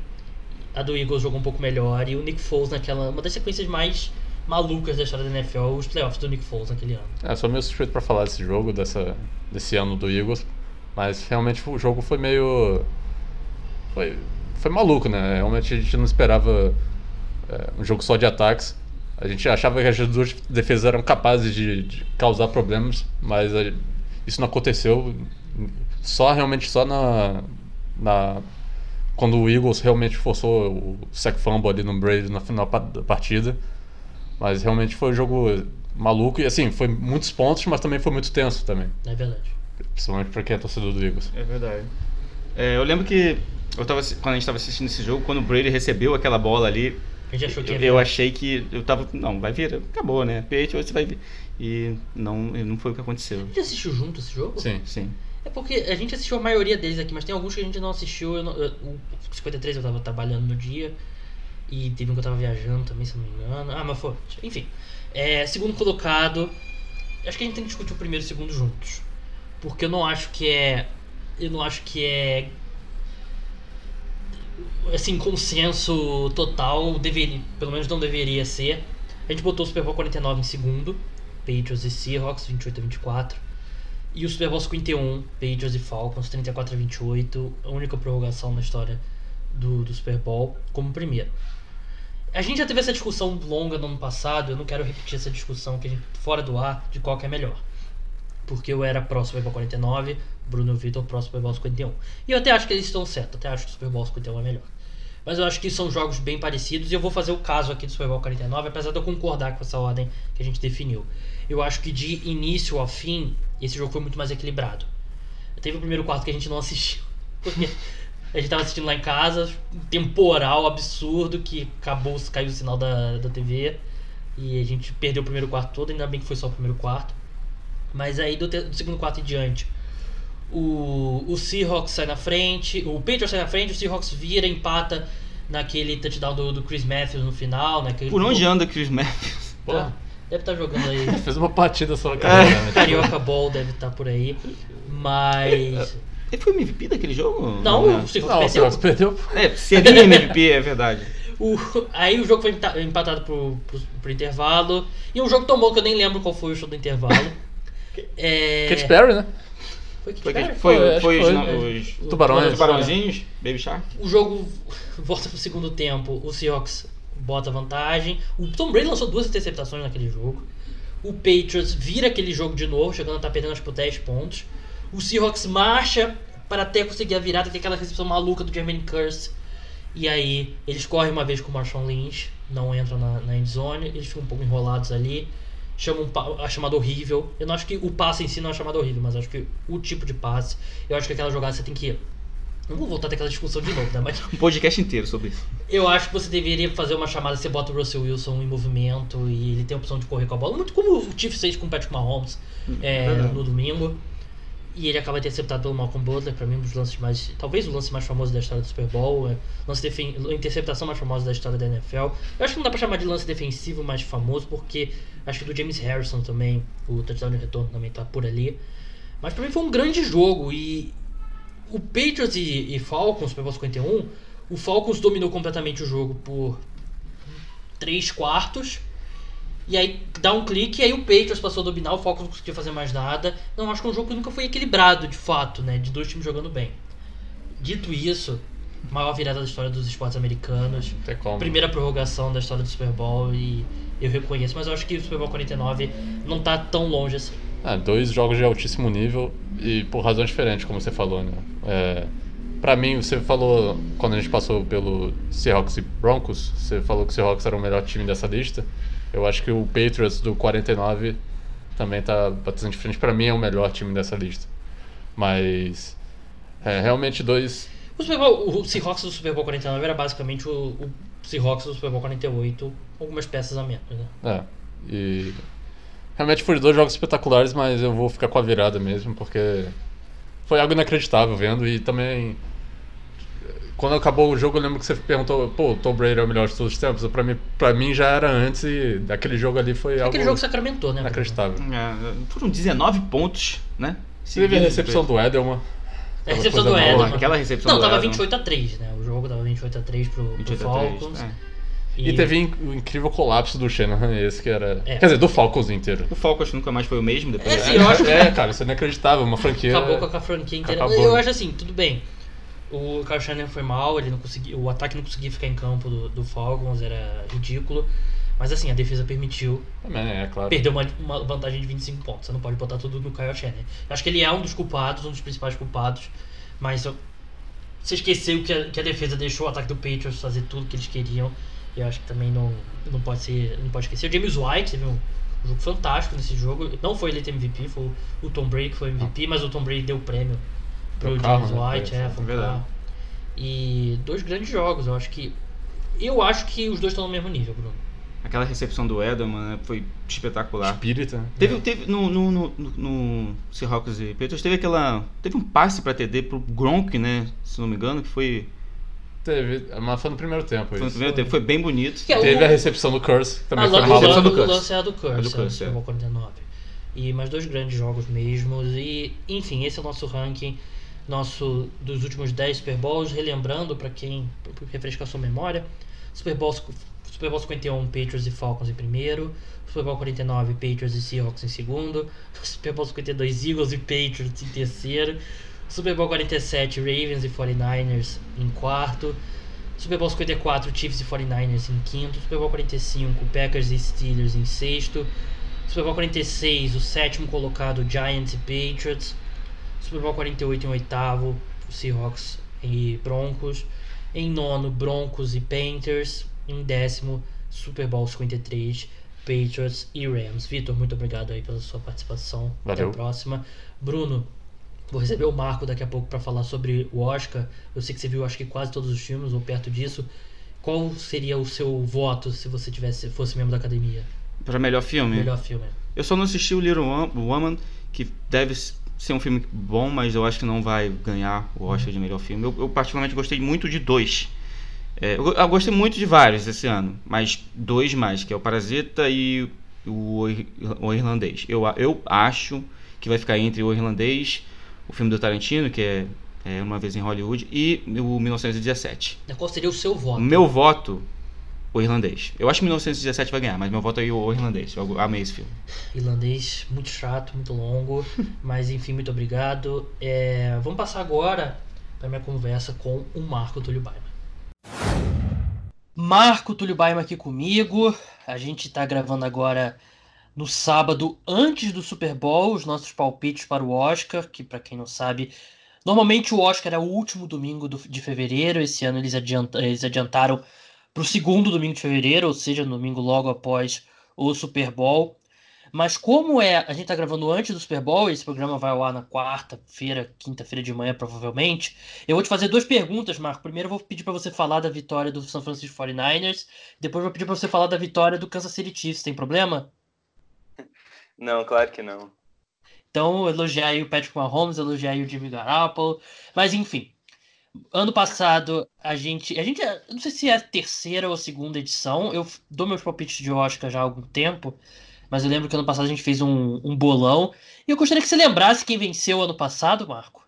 A do Eagles jogou um pouco melhor. E o Nick Foles naquela. Uma das sequências mais malucas da história da NFL, os playoffs do Nick Foles naquele ano. É, sou meio suspeito pra falar desse jogo, dessa, desse ano do Eagles, mas realmente o jogo foi meio. Foi, foi maluco, né? Realmente a gente não esperava é, um jogo só de ataques. A gente achava que as duas defesas eram capazes de, de causar problemas, mas a- isso não aconteceu. Só realmente só na, na quando o Eagles realmente forçou o sack fumble ali no Brady na final da partida. Mas realmente foi um jogo maluco e assim, foi muitos pontos, mas também foi muito tenso também. É verdade. Principalmente pra quem é torcedor do Eagles. É verdade. É, eu lembro que eu tava, quando a gente estava assistindo esse jogo, quando o Brady recebeu aquela bola ali, eu, eu achei que eu tava, não, vai vir, acabou, né? Patriots vai vir. E não, e não foi o que aconteceu. A gente assistiu junto esse jogo? Sim. Sim. É porque a gente assistiu a maioria deles aqui, mas tem alguns que a gente não assistiu. Eu não- eu- o 53 eu tava trabalhando no dia. E teve um que eu tava viajando também, se não me engano. Ah, mas foi. Enfim. É, segundo colocado. Acho que a gente tem que discutir o primeiro e o segundo juntos. Porque eu não acho que é. Eu não acho que é. Assim, consenso total. Deveria, pelo menos não deveria ser. A gente botou o Super Bowl 49 em segundo. Patriots e Seahawks, 28 a 24. E o Super Bowl 51, Patriots e Falcons, 34 a 28. A única prorrogação na história do, do Super Bowl como primeiro. A gente já teve essa discussão longa no ano passado, eu não quero repetir essa discussão que gente, fora do ar de qual que é melhor. Porque eu era pró Super Bowl 49, Bruno Vitor pró Super Bowl 51. E eu até acho que eles estão certos, até acho que o Super Bowl 51 é melhor. Mas eu acho que são jogos bem parecidos e eu vou fazer o caso aqui do Super Bowl 49, apesar de eu concordar com essa ordem que a gente definiu. Eu acho que de início ao fim, esse jogo foi muito mais equilibrado. Teve o primeiro quarto que a gente não assistiu. [LAUGHS] Porque a gente tava assistindo lá em casa, um temporal absurdo que acabou, caiu o sinal da, da TV. E a gente perdeu o primeiro quarto todo, ainda bem que foi só o primeiro quarto. Mas aí do, do segundo quarto em diante, o, o Seahawks sai na frente, o Patriots sai na frente, o Seahawks vira, empata naquele touchdown do, do Chris Matthews no final. Naquele Por onde anda Chris Matthews? Tá, deve estar jogando aí. [LAUGHS] Fez uma partida só na carreira, né? [LAUGHS] Carioca Ball deve estar por aí. Mas. Ele foi MVP daquele jogo? Não, o Seahawks Não, o perdeu. Seahawks perdeu. É, seria MVP, é verdade. [LAUGHS] O- aí o jogo foi empa- empatado pro, pro, pro intervalo. E um jogo tomou que eu nem lembro qual foi o show do intervalo. É... Katy Perry, né? Foi Katy Foi, Perry? foi, Foi, foi, que os, foi. não, os Tubarões. tubarãozinhos, Baby Shark. O jogo volta pro segundo tempo. O Seahawks bota vantagem. O Tom Brady lançou duas interceptações naquele jogo. O Patriots vira aquele jogo de novo, chegando a estar perdendo acho, por 10 pontos. O Seahawks marcha para até conseguir a virada, tem aquela recepção maluca do Jermaine Curse. E aí, eles correm uma vez com o Marshawn Lynch, não entram na, na endzone, eles ficam um pouco enrolados ali. Chamam a chamada horrível. Eu não acho que o passe em si não é chamada horrível, mas acho que o tipo de passe. Eu acho que aquela jogada você tem que. Não vou voltar daquela discussão de novo, né? Mas Um podcast inteiro sobre isso. eu acho que você deveria fazer uma chamada, você bota o Russell Wilson em movimento e ele tem a opção de correr com a bola, muito como o Chiefs fez com o Patrick Mahomes é, verdade. no domingo. E ele acaba interceptado pelo Malcolm Butler, pra mim um dos lances mais. Talvez o lance mais famoso da história do Super Bowl, é, lance defen interceptação mais famosa da história da NFL. Eu acho que não dá pra chamar de lance defensivo mais famoso, porque acho que do James Harrison também, o touchdown de retorno também tá por ali. Mas pra mim foi um grande jogo e o Patriots e, e Falcons, Super Bowl 51, o Falcons dominou completamente o jogo por 3 quartos. E aí dá um clique, e aí o Patriots passou a dominar, o Falcons não conseguiu fazer mais nada. Não, acho que é um jogo que nunca foi equilibrado, de fato, né? De dois times jogando bem. Dito isso, maior virada da história dos esportes americanos. Primeira prorrogação da história do Super Bowl e eu reconheço, mas eu acho que o Super Bowl 49 não tá tão longe assim. Ah, dois jogos de altíssimo nível e por razões diferentes, como você falou, né? É, pra mim, você falou, quando a gente passou pelo Seahawks e Broncos, você falou que o Seahawks era o melhor time dessa lista. Eu acho que o Patriots do 49 também tá bastante diferente. Pra mim é o melhor time dessa lista. Mas, é, realmente dois... O, Super Bowl, o Seahawks do Super Bowl 49 era basicamente o, o Seahawks do Super Bowl 48, com algumas peças a menos, né? É, e... Realmente foram dois jogos espetaculares, mas eu vou ficar com a virada mesmo, porque foi algo inacreditável vendo e também quando acabou o jogo eu lembro que você perguntou, pô, o Tom Brady é o melhor de todos os tempos. Pra mim, pra mim já era antes e aquele jogo ali foi algo Aquele jogo sacramentou, né? inacreditável. É, foram 19 19 né? Você teve a recepção do Edelman. É a recepção do. Edelman. Aquela recepção Não, do tava Edelman. 28 a 3, né? O jogo tava 28 a 3 pro, pro 28 a 3, Falcons. é. E teve in- o incrível colapso do Shanahan, esse que era. É. Quer dizer, do Falcons inteiro. O Falcons nunca mais foi o mesmo depois É, sim, eu acho que [LAUGHS] É, cara, isso é inacreditável, uma franquia. acabou com a franquia inteira. Acabou. Eu acho assim, tudo bem. O Kyle Shanahan foi mal, ele não conseguiu, o ataque não conseguia ficar em campo do, do Falcons, era ridículo. Mas assim, a defesa permitiu Também, é claro. perdeu uma, uma vantagem de 25 pontos. Você não pode botar tudo no Kyle Shanahan. Eu acho que ele é um dos culpados, um dos principais culpados, mas eu- você esqueceu que a, que a defesa deixou o ataque do Patriots fazer tudo que eles queriam. Eu acho que também não, não pode ser, não pode esquecer. O James White teve um, um jogo fantástico nesse jogo. Não foi ele ter MVP, foi o, Tom Brady que foi MVP, mas o Tom Brady deu o prêmio pro o James carro, né? White, Foi, é, foi carro. E dois grandes jogos, eu acho que eu acho que os dois estão no mesmo nível, Bruno. Aquela recepção do Edelman né, foi espetacular. Espírita. né? Teve, teve no, no, no, no- no Seahawks e Patriots, teve aquela. Teve um passe pra TD pro Gronk, né? Se não me engano, que foi. Teve, mas foi no primeiro tempo. Foi no isso. primeiro tempo, foi bem bonito. Que é o- Teve a recepção do Curse, que também Ah, foi o, recepção do o Curse. lance é a do Curse, É do é Curse, do é. Super Bowl 49. E mais dois grandes jogos mesmos. E, enfim, esse é o nosso ranking nosso dos últimos 10 Super Bowls. Relembrando, para quem pra refrescar sua memória: Super Bowl, Super Bowl 51, Patriots e Falcons em primeiro. Super Bowl 49, Patriots e Seahawks em segundo. [LAUGHS] Super Bowl 52, Eagles e Patriots em terceiro. Super Bowl 47, Ravens e 49ers em quarto. Super Bowl 54, Chiefs e 49ers em quinto. Super Bowl 45, Packers e Steelers em sexto. Super Bowl 46, o sétimo colocado, Giants e Patriots. Super Bowl 48 em oitavo, Seahawks e Broncos. Em nono, Broncos e Panthers. Em décimo, Super Bowl 53, Patriots e Rams. Vitor, muito obrigado aí pela sua participação. Valeu. Até a próxima. Bruno, vou receber o Marco daqui a pouco para falar sobre o Oscar. Eu sei que você viu acho que quase todos os filmes ou perto disso. Qual seria o seu voto se você tivesse fosse membro da academia? Pra melhor filme? Melhor filme. Eu só não assisti o Little Woman, que deve ser um filme bom, mas eu acho que não vai ganhar o Oscar de melhor filme. Eu, eu particularmente gostei muito de dois. É, eu, eu, gostei muito de vários esse ano, mas dois mais, que é o Parasita e o, o Irlandês. Eu, eu acho que vai ficar entre o Irlandês, o filme do Tarantino, que é, é Uma Vez em Hollywood, e o 1917. Qual seria o seu voto? Meu voto o irlandês. Eu acho que 1917 vai ganhar, mas meu voto é o irlandês. Eu amei esse filme. Irlandês, muito chato, muito longo, [LAUGHS] mas enfim, muito obrigado. É, vamos passar agora para minha conversa com o Marco Túlio Baima. Marco Túlio Baima aqui comigo. A gente está gravando agora no sábado antes do Super Bowl, os nossos palpites para o Oscar, que para quem não sabe, normalmente o Oscar é o último domingo do, de fevereiro. Esse ano eles, adianta, eles adiantaram para o segundo domingo de fevereiro, ou seja, no domingo logo após o Super Bowl. Mas como é, a gente está gravando antes do Super Bowl, esse programa vai ao ar na quarta-feira, quinta-feira de manhã, provavelmente. Eu vou te fazer duas perguntas, Marco. Primeiro eu vou pedir para você falar da vitória do San Francisco 49ers, depois eu vou pedir para você falar da vitória do Kansas City Chiefs. Tem problema? Não, claro que não. Então, elogiar aí o Patrick Mahomes, elogiar aí o Jimmy Garoppolo, mas enfim, Ano passado, a gente. A gente. Não sei se é a terceira ou segunda edição. Eu dou meus palpites de Oscar já há algum tempo. Mas eu lembro que ano passado a gente fez um, um bolão. E eu gostaria que você lembrasse quem venceu ano passado, Marco.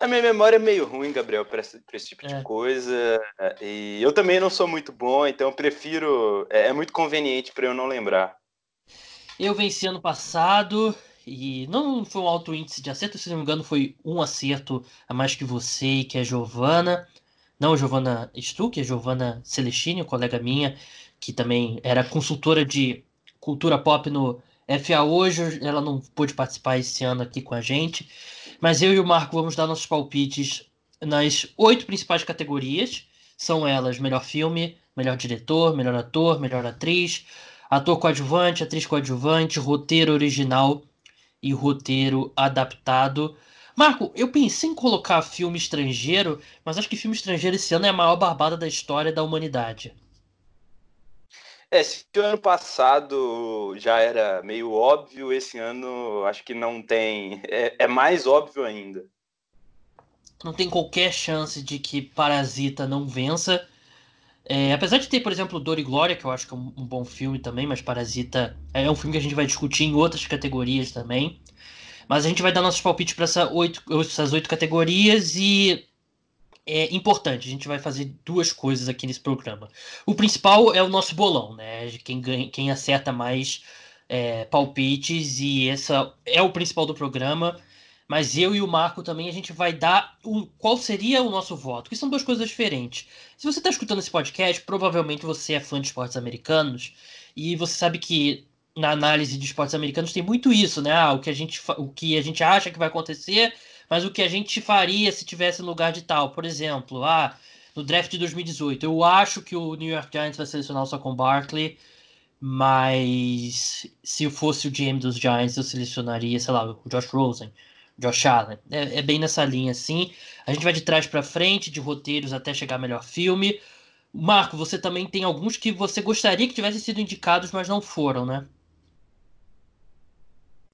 A minha memória é meio ruim, Gabriel, para esse, esse, tipo é. de coisa. E eu também não sou muito bom, então eu prefiro. É, é muito conveniente para eu não lembrar. Eu venci ano passado e não foi um alto índice de acerto, se não me engano, foi um acerto a mais que você e que a Giovana. Não a Giovana Stu, que é a Giovana Celestini, colega minha, que também era consultora de cultura pop no FA hoje. Ela não pôde participar esse ano aqui com a gente. Mas eu e o Marco vamos dar nossos palpites nas oito principais categorias. São elas melhor filme, melhor diretor, melhor ator, melhor atriz, ator coadjuvante, atriz coadjuvante, roteiro original e roteiro adaptado. Marco, eu pensei em colocar filme estrangeiro, mas acho que filme estrangeiro esse ano é a maior barbada da história da humanidade. É, se o ano passado já era meio óbvio, esse ano acho que não tem. É, é mais óbvio ainda. Não tem qualquer chance de que Parasita não vença. É, apesar de ter, por exemplo, Dor e Glória, que eu acho que é um, um, bom filme também, mas Parasita é um filme que a gente vai discutir em outras categorias também. Mas a gente vai dar nossos palpites para essa essas oito categorias e é importante, a gente vai fazer duas coisas aqui nesse programa. O principal é o nosso bolão, né? Quem, ganha, quem acerta mais é, palpites, e essa é o principal do programa mas eu e o Marco também a gente vai dar um, qual seria o nosso voto, que são duas coisas diferentes. Se você está escutando esse podcast, provavelmente você é fã de esportes americanos e você sabe que na análise de esportes americanos tem muito isso, né? Ah, o que a gente o que a gente acha que vai acontecer, mas o que a gente faria se tivesse no lugar de tal. Por exemplo, ah, no draft de 2018, eu acho que o New York Giants vai selecionar o Saquon Barkley, mas se eu fosse o GM dos Giants, eu selecionaria, sei lá, o Josh Rosen. Josh Allen. É, é, bem nessa linha, assim. A gente vai de trás para frente, de roteiros até chegar melhor filme. Marco, você também tem alguns que você gostaria que tivessem sido indicados, mas não foram, né?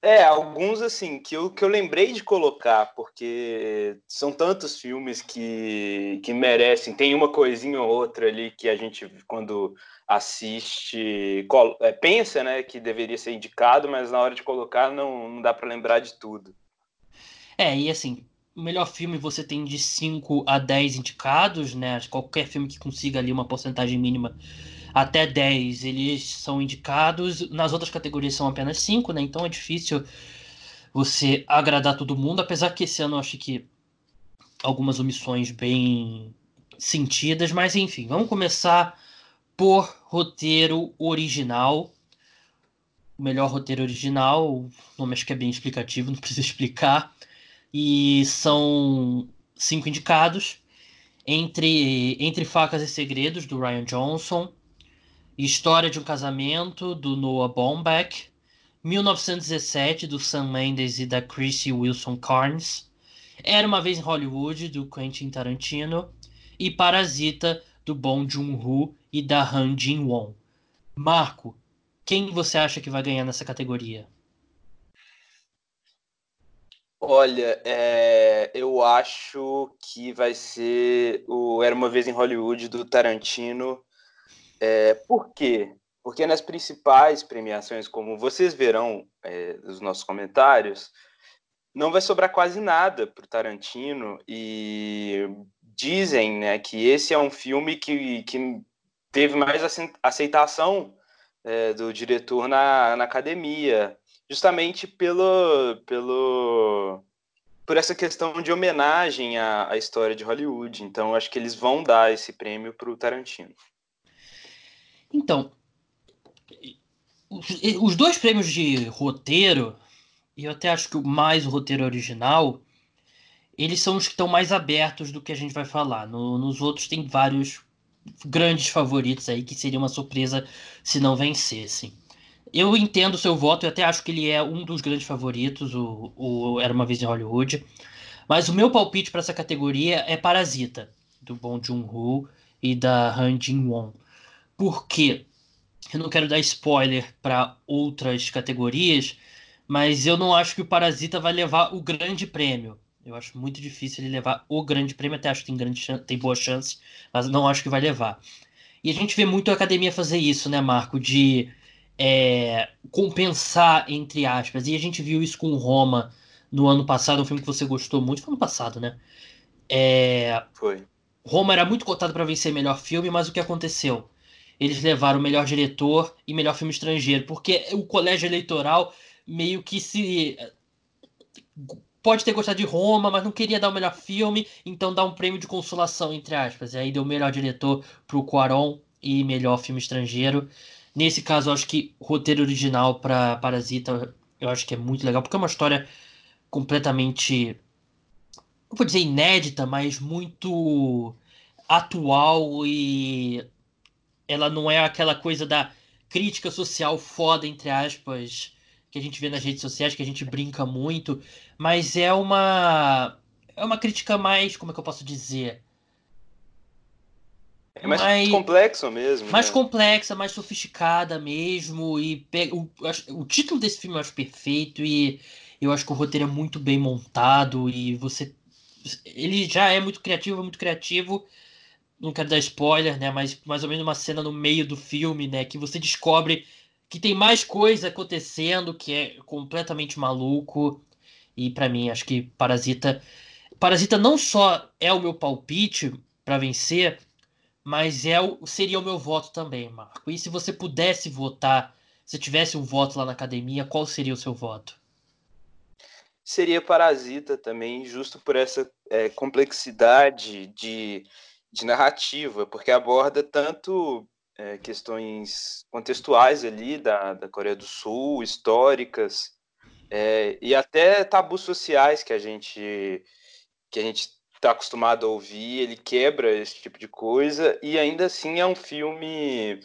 É, alguns assim, que eu, que eu lembrei de colocar, porque são tantos filmes que, que merecem, tem uma coisinha ou outra ali que a gente, quando assiste, é, pensa né, que deveria ser indicado, mas na hora de colocar não, não dá para lembrar de tudo. É, e assim, o melhor filme você tem de 5 a 10 indicados, né? Qualquer filme que consiga ali uma porcentagem mínima até 10, eles são indicados. Nas outras categorias são apenas 5, né? Então é difícil você agradar todo mundo, apesar que esse ano eu acho que algumas omissões bem sentidas, mas enfim, vamos começar por roteiro original. O melhor roteiro original, o nome acho que é bem explicativo, [LAUGHS] não precisa explicar. E são cinco indicados. Entre, entre Facas e Segredos, do Ryan Johnson. História de um Casamento, do Noah Baumbach. 1917, do Sam Mendes e da Chrissy Wilson Carnes. Era uma vez em Hollywood, do Quentin Tarantino. E Parasita, do Bong Joon-ho e da Han Jin-won. Marco, quem você acha que vai ganhar nessa categoria? Olha, é, eu acho que vai ser o Era uma vez em Hollywood do Tarantino. É, por quê? Porque nas principais premiações, como vocês verão é, nos nossos comentários, não vai sobrar quase nada para o Tarantino e dizem né, que esse é um filme que, que teve mais aceitação é, do diretor na, na academia justamente pelo, pelo, por essa questão de homenagem à, à história de Hollywood. Então, acho que eles vão dar esse prêmio para o Tarantino. Então, os, os dois prêmios de roteiro, e eu até acho que o mais o roteiro original, eles são os que estão mais abertos do que a gente vai falar. No, nos outros tem vários grandes favoritos aí que seria uma surpresa se não vencessem eu entendo o seu voto, eu até acho que ele é um dos grandes favoritos, o, o Era Uma Vez em Hollywood. Mas o meu palpite para essa categoria é Parasita, do Bong Joon-ho e da Han Jin-won. Por quê? Eu não quero dar spoiler para outras categorias, mas eu não acho que o Parasita vai levar o grande prêmio. Eu acho muito difícil ele levar o grande prêmio, até acho que tem, grande tem boa chance, mas não acho que vai levar. E a gente vê muito a academia fazer isso, né, Marco? De é, compensar, entre aspas. E a gente viu isso com Roma no ano passado, um filme que você gostou muito. Foi ano passado, né? É, Foi. Roma era muito cotado para vencer melhor filme, mas o que aconteceu? Eles levaram o melhor diretor e melhor filme estrangeiro, porque o colégio eleitoral meio que se. Pode ter gostado de Roma, mas não queria dar o melhor filme, então dá um prêmio de consolação, entre aspas. E aí deu melhor diretor pro Quaron e melhor filme estrangeiro. Nesse caso, eu acho que o roteiro original para Parasita eu acho que é muito legal, porque é uma história completamente. Não vou dizer inédita, mas muito atual e ela não é aquela coisa da crítica social foda, entre aspas, que a gente vê nas redes sociais, que a gente brinca muito, mas é uma. É uma crítica mais. Como é que eu posso dizer? É mais, mais complexo mesmo. Mais né? complexa, mais sofisticada mesmo. E o, o título desse filme eu acho perfeito. E eu acho que o roteiro é muito bem montado. E você. Ele já é muito criativo, muito criativo. Não quero dar spoiler, né? Mas mais ou menos uma cena no meio do filme, né? Que você descobre que tem mais coisa acontecendo, que é completamente maluco. E para mim, acho que Parasita. Parasita não só é o meu palpite para vencer, mas é o, seria o meu voto também, Marco. E se você pudesse votar, se tivesse um voto lá na academia, qual seria o seu voto? Seria Parasita também, justo por essa é, complexidade de, de narrativa, porque aborda tanto é, questões contextuais ali da, da Coreia do Sul, históricas, é, e até tabus sociais que a gente que a gente está acostumado a ouvir, ele quebra esse tipo de coisa e ainda assim é um filme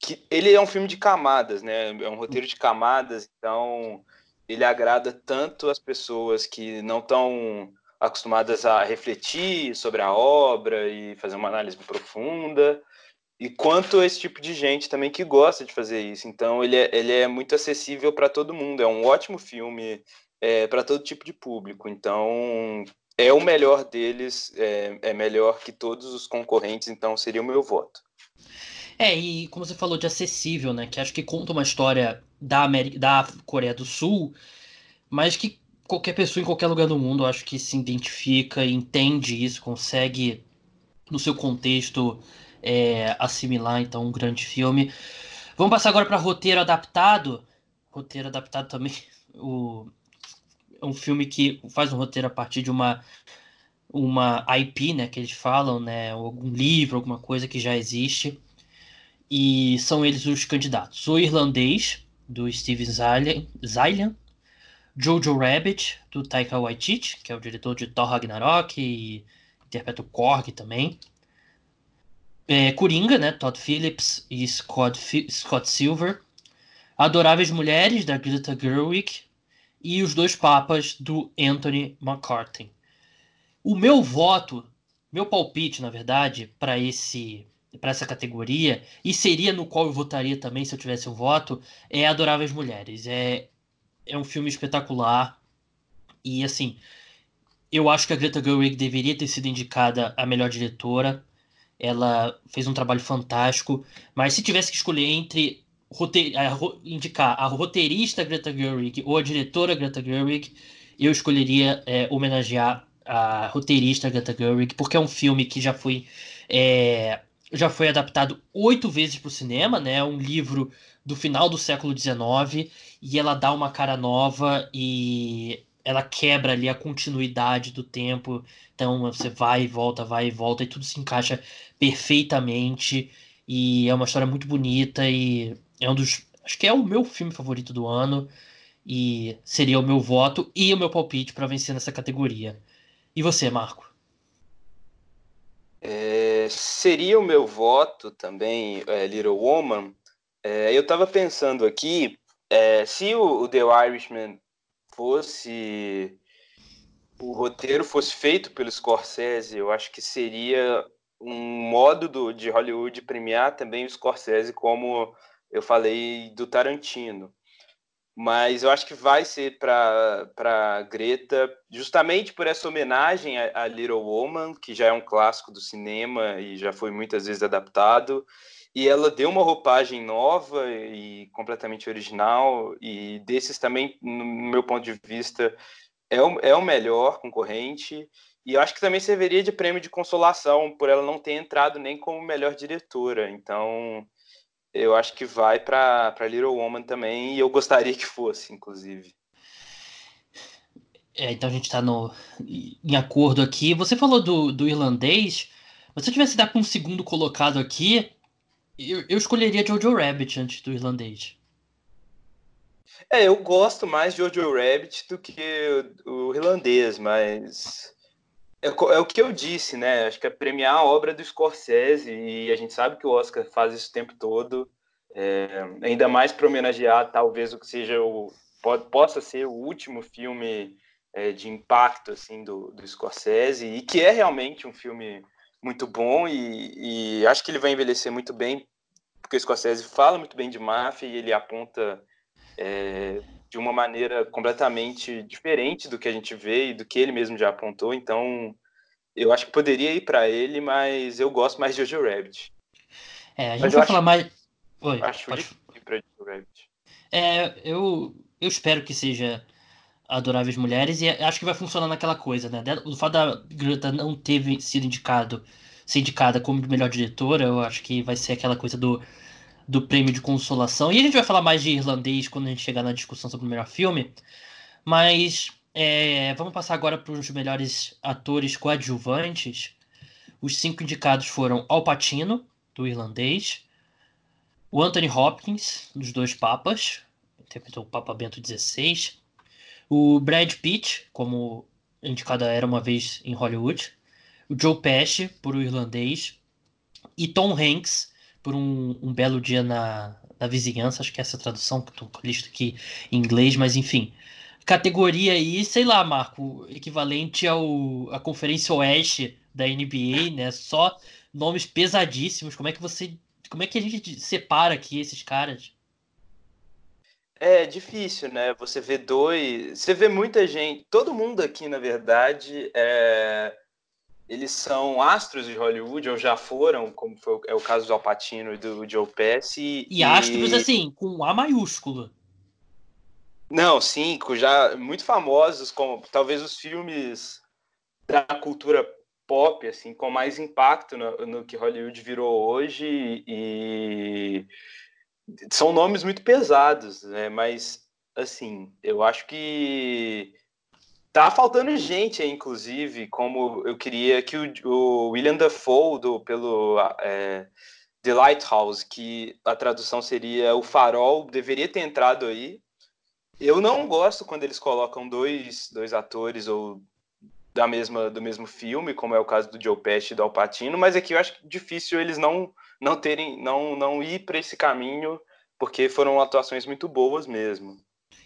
que ele é um filme de camadas, né? É um roteiro de camadas, então ele agrada tanto as pessoas que não estão acostumadas a refletir sobre a obra e fazer uma análise profunda, e quanto esse tipo de gente também que gosta de fazer isso. Então ele é, ele é muito acessível para todo mundo, é um ótimo filme é, para todo tipo de público. Então é o melhor deles, é, é, melhor que todos os concorrentes, então seria o meu voto. É, e como você falou de acessível, né? Que acho que conta uma história da, América, da Coreia do Sul, mas que qualquer pessoa em qualquer lugar do mundo acho que se identifica entende isso, consegue, no seu contexto, é, assimilar, então, um grande filme. Vamos passar agora para roteiro adaptado. Roteiro adaptado também. [LAUGHS] O, um filme que faz um roteiro a partir de uma uma IP, né, que eles falam, né, algum livro, alguma coisa que já existe. E são eles os candidatos. O irlandês, do Steven Zylian, Jojo Rabbit, do Taika Waititi, que é o diretor de Thor Ragnarok e interpreta o Korg também. É, Coringa, né, Todd Phillips e Scott, Scott Silver. Adoráveis Mulheres, da Greta Gerwig. E Os Dois Papas, do Anthony McCarthy. O meu voto, meu palpite, na verdade, para esse para essa categoria, e seria no qual eu votaria também se eu tivesse um voto, é Adoráveis Mulheres. É, é um filme espetacular. E assim, eu acho que a Greta Gerwig deveria ter sido indicada a melhor diretora. Ela fez um trabalho fantástico, mas se tivesse que escolher entre rote a, indicar a roteirista Greta Gerwig ou a diretora Greta Gerwig, eu escolheria é, homenagear a roteirista Greta Gerwig, porque é um filme que já foi é, já foi adaptado oito vezes para o cinema, né? Um livro do final do século XIX e ela dá uma cara nova e ela quebra ali a continuidade do tempo. Então você vai e volta, vai e volta e tudo se encaixa perfeitamente e é uma história muito bonita e é um dos acho que é o meu filme favorito do ano e seria o meu voto e o meu palpite para vencer nessa categoria. E você, Marco? É, seria o meu voto também, é, Little Woman. É, eu estava pensando aqui, é, se o, o, The Irishman fosse o roteiro fosse feito pelo Scorsese, eu acho que seria um modo do, de Hollywood premiar também o Scorsese, como eu falei do Tarantino mas eu acho que vai ser para Greta, justamente por essa homenagem a, a, Little Woman, que já é um clássico do cinema e já foi muitas vezes adaptado. E ela deu uma roupagem nova e completamente original, e desses também, no meu ponto de vista, é o, é o melhor concorrente. E eu acho que também serviria de prêmio de consolação por ela não ter entrado nem como melhor diretora. Então, eu acho que vai para Little Woman também, e eu gostaria que fosse, inclusive. É, então a gente está em acordo aqui. Você falou do, do irlandês. Se você tivesse dar com um segundo colocado aqui, eu, eu escolheria Jojo Rabbit antes do irlandês. É, eu gosto mais de Jojo Rabbit do que o, o irlandês, mas é, é, o que eu disse, né? Acho que é premiar a obra do Scorsese, e a gente sabe que o Oscar faz isso o tempo todo. É, ainda mais para homenagear, talvez, o que seja o. Pode, possa ser o último filme é, de impacto assim do, do Scorsese, e que é realmente um filme muito bom, e, e acho que ele vai envelhecer muito bem, porque o Scorsese fala muito bem de máfia e ele aponta. É, de uma maneira completamente diferente do que a gente vê e do que ele mesmo já apontou. Então, eu acho que poderia ir para ele, mas eu gosto mais de Jojo Rabbit. É, a gente mas vai falar acho, mais. Oi, acho pode... ir pra Jojo Rabbit. É, eu, eu espero que seja Adoráveis Mulheres e acho que vai funcionar naquela coisa, né? O fato da Greta não ter sido indicado, ser indicada como melhor diretora, eu acho que vai ser aquela coisa do do prêmio de consolação. E a gente vai falar mais de irlandês quando a gente chegar na discussão sobre o melhor filme. Mas é, vamos passar agora para os melhores atores coadjuvantes. Os cinco indicados foram Al Pacino, do irlandês, o Anthony Hopkins, dos dois papas, interpretou o Papa Bento XVI, o Brad Pitt, como indicado era uma vez em Hollywood, o Joe Pesci, por o irlandês, e Tom Hanks, por um, um belo dia na, na vizinhança, acho que é essa tradução que estou listo aqui em inglês, mas enfim. Categoria aí, sei lá, Marco, equivalente ao a Conferência Oeste da NBA, né? Só nomes pesadíssimos. Como é que você. Como é que a gente separa aqui esses caras? É difícil, né? Você vê dois. Você vê muita gente. Todo mundo aqui, na verdade, é eles são astros de Hollywood, ou já foram, como foi, é o caso do Alpatino e do Joe Pesci. E, e astros, assim, com A maiúsculo. Não, sim, já muito famosos, como talvez os filmes da cultura pop, assim, com mais impacto no, no que Hollywood virou hoje, e são nomes muito pesados, né? Mas, assim, eu acho que Tá faltando gente, inclusive, como eu queria que o, o William Dafoe, do, pelo é, The Lighthouse, que a tradução seria O Farol, deveria ter entrado aí. Eu não gosto quando eles colocam dois, dois atores ou da mesma, do mesmo filme, como é o caso do Joe Pesci e do Al Pacino, mas aqui eu acho difícil eles não, não terem, não, não ir para esse caminho, porque foram atuações muito boas mesmo.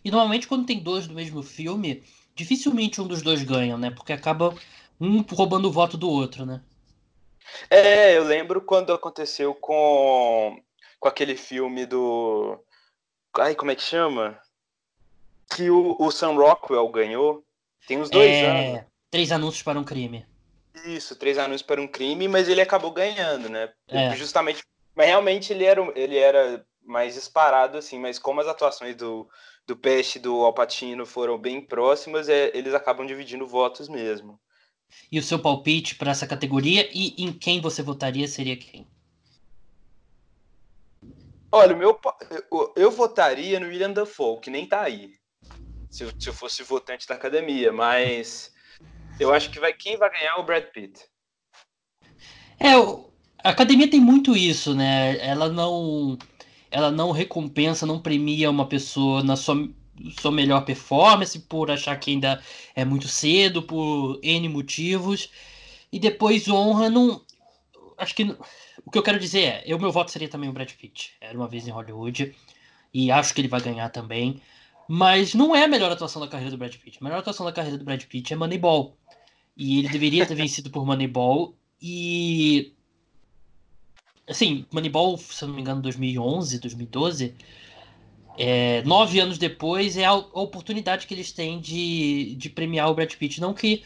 E normalmente quando tem dois do mesmo filme, dificilmente um dos dois ganha, né? Porque acaba um roubando o voto do outro, né? É, eu lembro quando aconteceu com, com aquele filme do. Ai, como é que chama? Que o, o Sam Rockwell ganhou. Tem uns dois é... anos. Três anúncios para um crime. Isso, três anúncios para um crime, mas ele acabou ganhando, né? É. Justamente. Mas realmente ele era, ele era mais disparado, assim, mas como as atuações do, do Peste e do Alpatino foram bem próximas, é, eles acabam dividindo votos mesmo. E o seu palpite para essa categoria e em quem você votaria seria quem? Olha, meu, eu, eu votaria no William Dafoe, que nem tá aí. Se, se eu fosse votante da academia, mas eu acho que vai quem vai ganhar é o Brad Pitt. É, a academia tem muito isso, né? Ela não ela não recompensa, não premia uma pessoa na sua, sua melhor performance por achar que ainda é muito cedo, por N motivos. E depois honra não. Acho que. O que eu quero dizer é, eu meu voto seria também o Brad Pitt. Era uma vez em Hollywood. E acho que ele vai ganhar também. Mas não é a melhor atuação da carreira do Brad Pitt. A melhor atuação da carreira do Brad Pitt é Moneyball. E ele deveria ter vencido por Moneyball. E Assim, Moneyball, se eu não me engano, 2011, 2012. É, nove anos depois é a, oportunidade que eles têm de, de premiar o Brad Pitt. Não que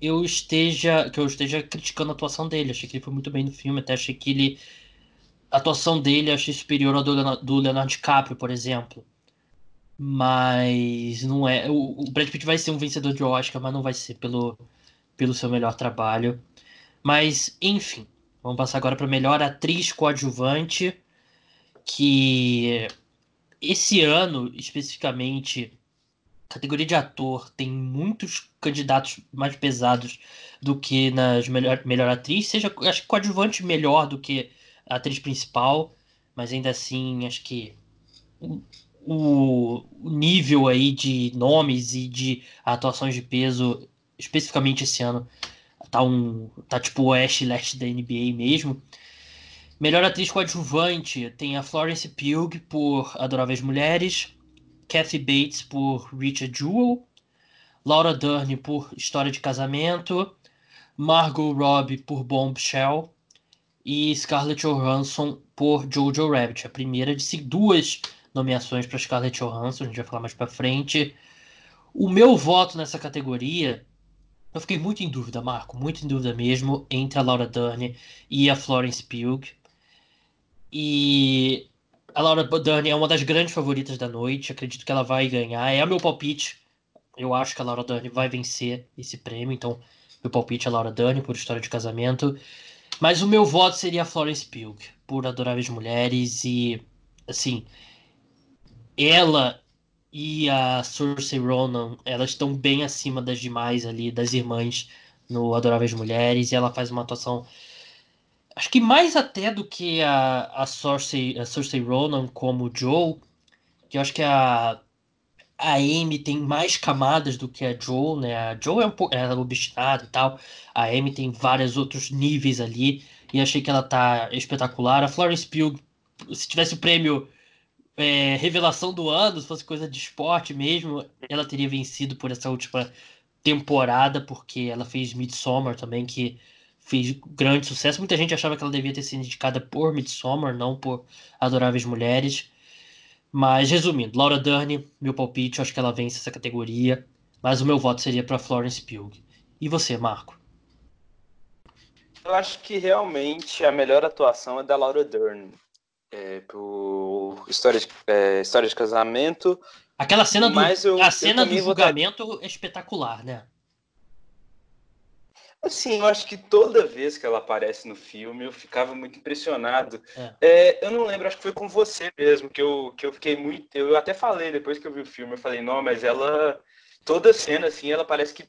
eu esteja que eu esteja criticando a atuação dele. Achei que ele foi muito bem no filme, até achei que ele a atuação dele achei superior à do Leonardo, do Leonardo DiCaprio, por exemplo. Mas não é. O, o Brad Pitt vai ser um vencedor de Oscar, mas não vai ser pelo, pelo seu melhor trabalho. Mas, enfim. Vamos passar agora para melhor atriz coadjuvante, que esse ano, especificamente, categoria de ator tem muitos candidatos mais pesados do que nas melhor, melhor atriz, seja acho que coadjuvante melhor do que a atriz principal, mas ainda assim acho que o, o nível aí de nomes e de atuações de peso, especificamente esse ano, tá um tá tipo oeste leste da NBA mesmo. Melhor atriz coadjuvante tem a Florence Pugh por Adoráveis Mulheres, Kathy Bates por Richard Jewell, Laura Dern por História de Casamento, Margot Robbie por Bombshell e Scarlett Johansson por Jojo Rabbit. A primeira de duas nomeações para Scarlett Johansson, a gente vai falar mais para frente. O meu voto nessa categoria eu fiquei muito em dúvida, Marco, muito em dúvida mesmo, entre a Laura Dern e a Florence Pugh. E a Laura Dern é uma das grandes favoritas da noite, acredito que ela vai ganhar. É o meu palpite. Eu acho que a Laura Dern vai vencer esse prêmio, então meu palpite é a Laura Dern por História de Casamento. Mas o meu voto seria a Florence Pugh por Adoráveis Mulheres e assim, ela e a Cersei Ronan, elas estão bem acima das demais ali, das irmãs no Adoráveis Mulheres, e ela faz uma atuação acho que mais até do que a, a, Cersei, a Cersei Ronan como Joe, que eu acho que a, a Amy tem mais camadas do que a Joe, né? A Joe é um pouco é obstinada e tal, a Amy tem vários outros níveis ali, e achei que ela tá espetacular. A Florence Pugh, se tivesse o prêmio é, revelação do ano, se fosse coisa de esporte mesmo, ela teria vencido por essa última temporada, porque ela fez Midsommar também, que fez grande sucesso. Muita gente achava que ela devia ter sido indicada por Midsommar, não por Adoráveis Mulheres. Mas, resumindo, Laura Dern, meu palpite, acho que ela vence essa categoria, mas o meu voto seria para Florence Pugh. E você, Marco? Eu acho que realmente a melhor atuação é da Laura Dern é, por história de, é, história de casamento. Aquela cena do, eu, a cena do julgamento é espetacular, né? Assim, eu acho que toda vez que ela aparece no filme eu ficava muito impressionado. É. É, eu não lembro, acho que foi com você mesmo que eu, que eu fiquei muito. Eu até falei depois que eu vi o filme, eu falei, não, mas ela toda cena, assim, ela parece que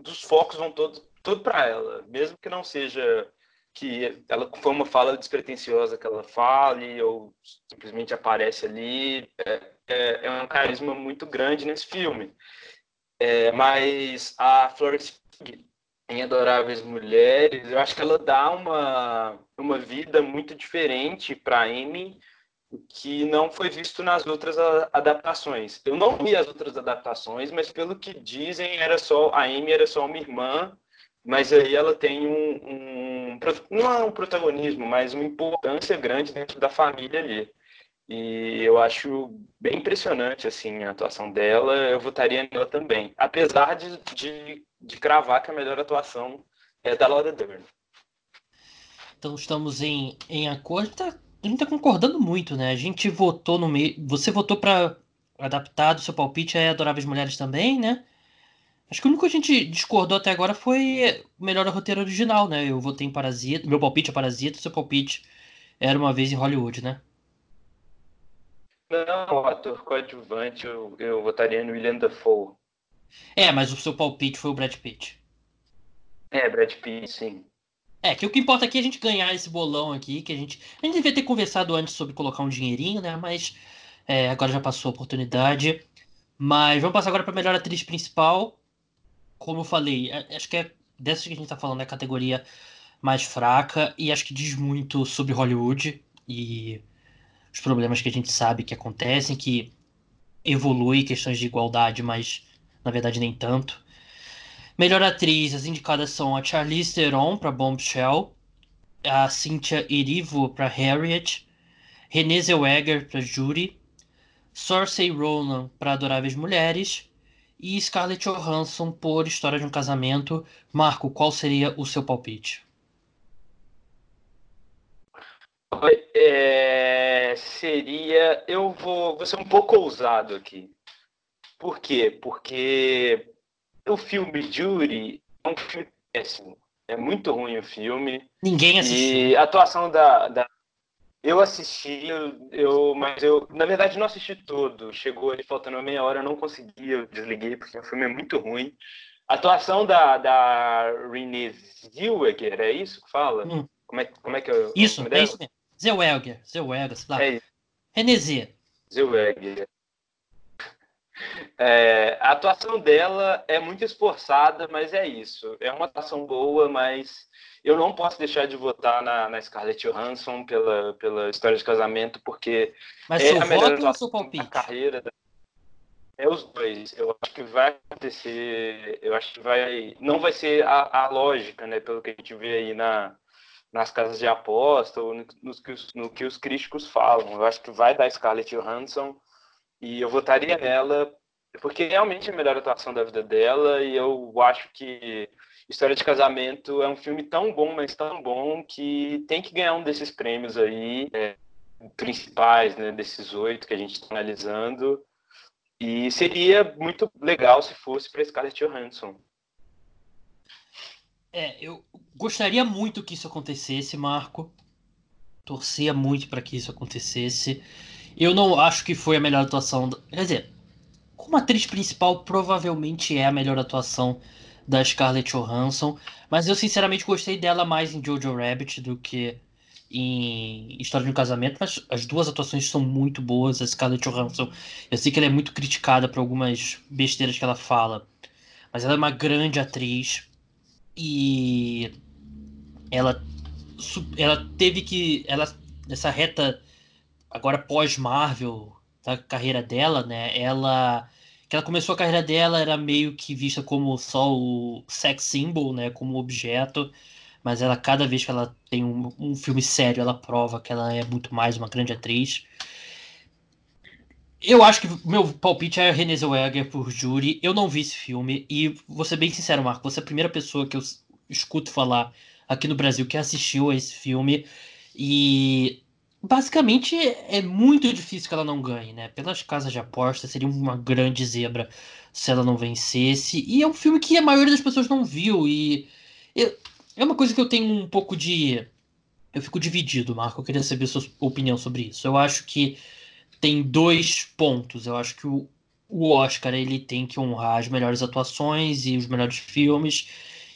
dos focos vão todo, todo para ela, mesmo que não seja que ela foi uma fala despretensiosa que ela fale ou simplesmente aparece ali é, é, é um carisma muito grande nesse filme é, mas a Florence em Adoráveis Mulheres eu acho que ela dá uma uma vida muito diferente para Amy que não foi visto nas outras adaptações. Eu não vi as outras adaptações, mas pelo que dizem, era só a Amy era só uma irmã, mas aí ela tem um, um não é um protagonismo, mas uma importância grande dentro da família ali. E eu acho bem impressionante assim a atuação dela. Eu votaria nela também, apesar de, de, de cravar que a melhor atuação é da Laura Dern. Então estamos em, em acordo. Tá a gente tá concordando muito, né? A gente votou no meio. Você votou para adaptar do seu palpite é Adoráveis Mulheres também, né? Acho que o único que a gente discordou até agora foi o melhor roteiro original, né? Eu votei em Parasita. Meu palpite é Parasita, seu palpite era uma vez em Hollywood, né? Não, ator coadjuvante, eu, eu votaria no William Dafoe. É, mas o seu palpite foi o Brad Pitt. É, Brad Pitt, sim. É, que o que importa aqui é a gente ganhar esse bolão aqui, que a gente. A gente devia ter conversado antes sobre colocar um dinheirinho, né? Mas é, agora já passou a oportunidade. Mas vamos passar agora para melhor atriz principal. Como eu falei, é, acho que é dessa que a gente tá falando, é a categoria mais fraca e acho que diz muito sobre Hollywood e os problemas que a gente sabe que acontecem, que evolui questões de igualdade, mas na verdade nem tanto. Melhor atriz, as indicadas são a Charlize Theron para Bombshell, a Cynthia Erivo para Harriet, Renée Zellweger para Judy, Saoirse Ronan para Adoráveis Mulheres e Scarlett Johansson por História de um Casamento. Marco, qual seria o seu palpite? É, seria. Eu vou, vou ser um pouco ousado aqui. Por quê? Porque o filme Jury é um filme péssimo. É muito ruim o filme. Ninguém assistiu. E a atuação da. da... Eu assisti, eu, eu, mas eu, na verdade, não assisti todo. Chegou ali faltando meia hora, eu não consegui, eu desliguei, porque o filme é muito ruim. A atuação da, da Renée Zellweger, é isso que fala? Hum. Como, é, como é que eu. Isso, é isso mesmo. Zellweger, Zellweger, sei lá. É Renée Zellweger. É, a atuação dela é muito esforçada, mas é isso. É uma atuação boa, mas eu não posso deixar de votar na, na Scarlett Johansson pela, pela história de casamento, porque mas é a melhor atuação da carreira. Da... É os dois. Eu acho que vai acontecer. Eu acho que vai. Não vai ser a, a lógica, né? Pelo que a gente vê aí na, nas casas de aposta ou no, no, que os, no que os críticos falam. Eu acho que vai dar Scarlett Johansson e eu votaria nela porque realmente é a melhor atuação da vida dela e eu acho que História de Casamento é um filme tão bom, mas tão bom que tem que ganhar um desses prêmios aí é, principais, né, desses oito que a gente está analisando. E seria muito legal se fosse para Scarlett Johansson. É, eu gostaria muito que isso acontecesse, Marco. Torcia muito para que isso acontecesse. Eu não acho que foi a melhor atuação. Quer dizer, como atriz principal, provavelmente é a melhor atuação da Scarlett Johansson. Mas eu sinceramente gostei dela mais em Jojo Rabbit do que em História de um Casamento. Mas as duas atuações são muito boas. A Scarlett Johansson, eu sei que ela é muito criticada por algumas besteiras que ela fala. Mas ela é uma grande atriz. E ela, ela teve que. Ela, nessa reta agora pós-Marvel da carreira dela, né? Ela que ela começou a carreira dela era meio que vista como só o sex symbol, né, como objeto, mas ela cada vez que ela tem um, um filme sério, ela prova que ela é muito mais uma grande atriz. Eu acho que meu palpite é Renée Zellweger por Jury. Eu não vi esse filme e vou ser bem sincero, Marco, você é a primeira pessoa que eu escuto falar aqui no Brasil que assistiu a esse filme e basicamente é muito difícil que ela não ganhe, né? Pelas casas de aposta, seria uma grande zebra se ela não vencesse. E é um filme que a maioria das pessoas não viu. E é uma coisa que eu tenho um pouco de. Eu fico dividido, Marco. Eu queria saber sua opinião sobre isso. Eu acho que tem dois pontos. Eu acho que o, o Oscar ele tem que honrar as melhores atuações e os melhores filmes.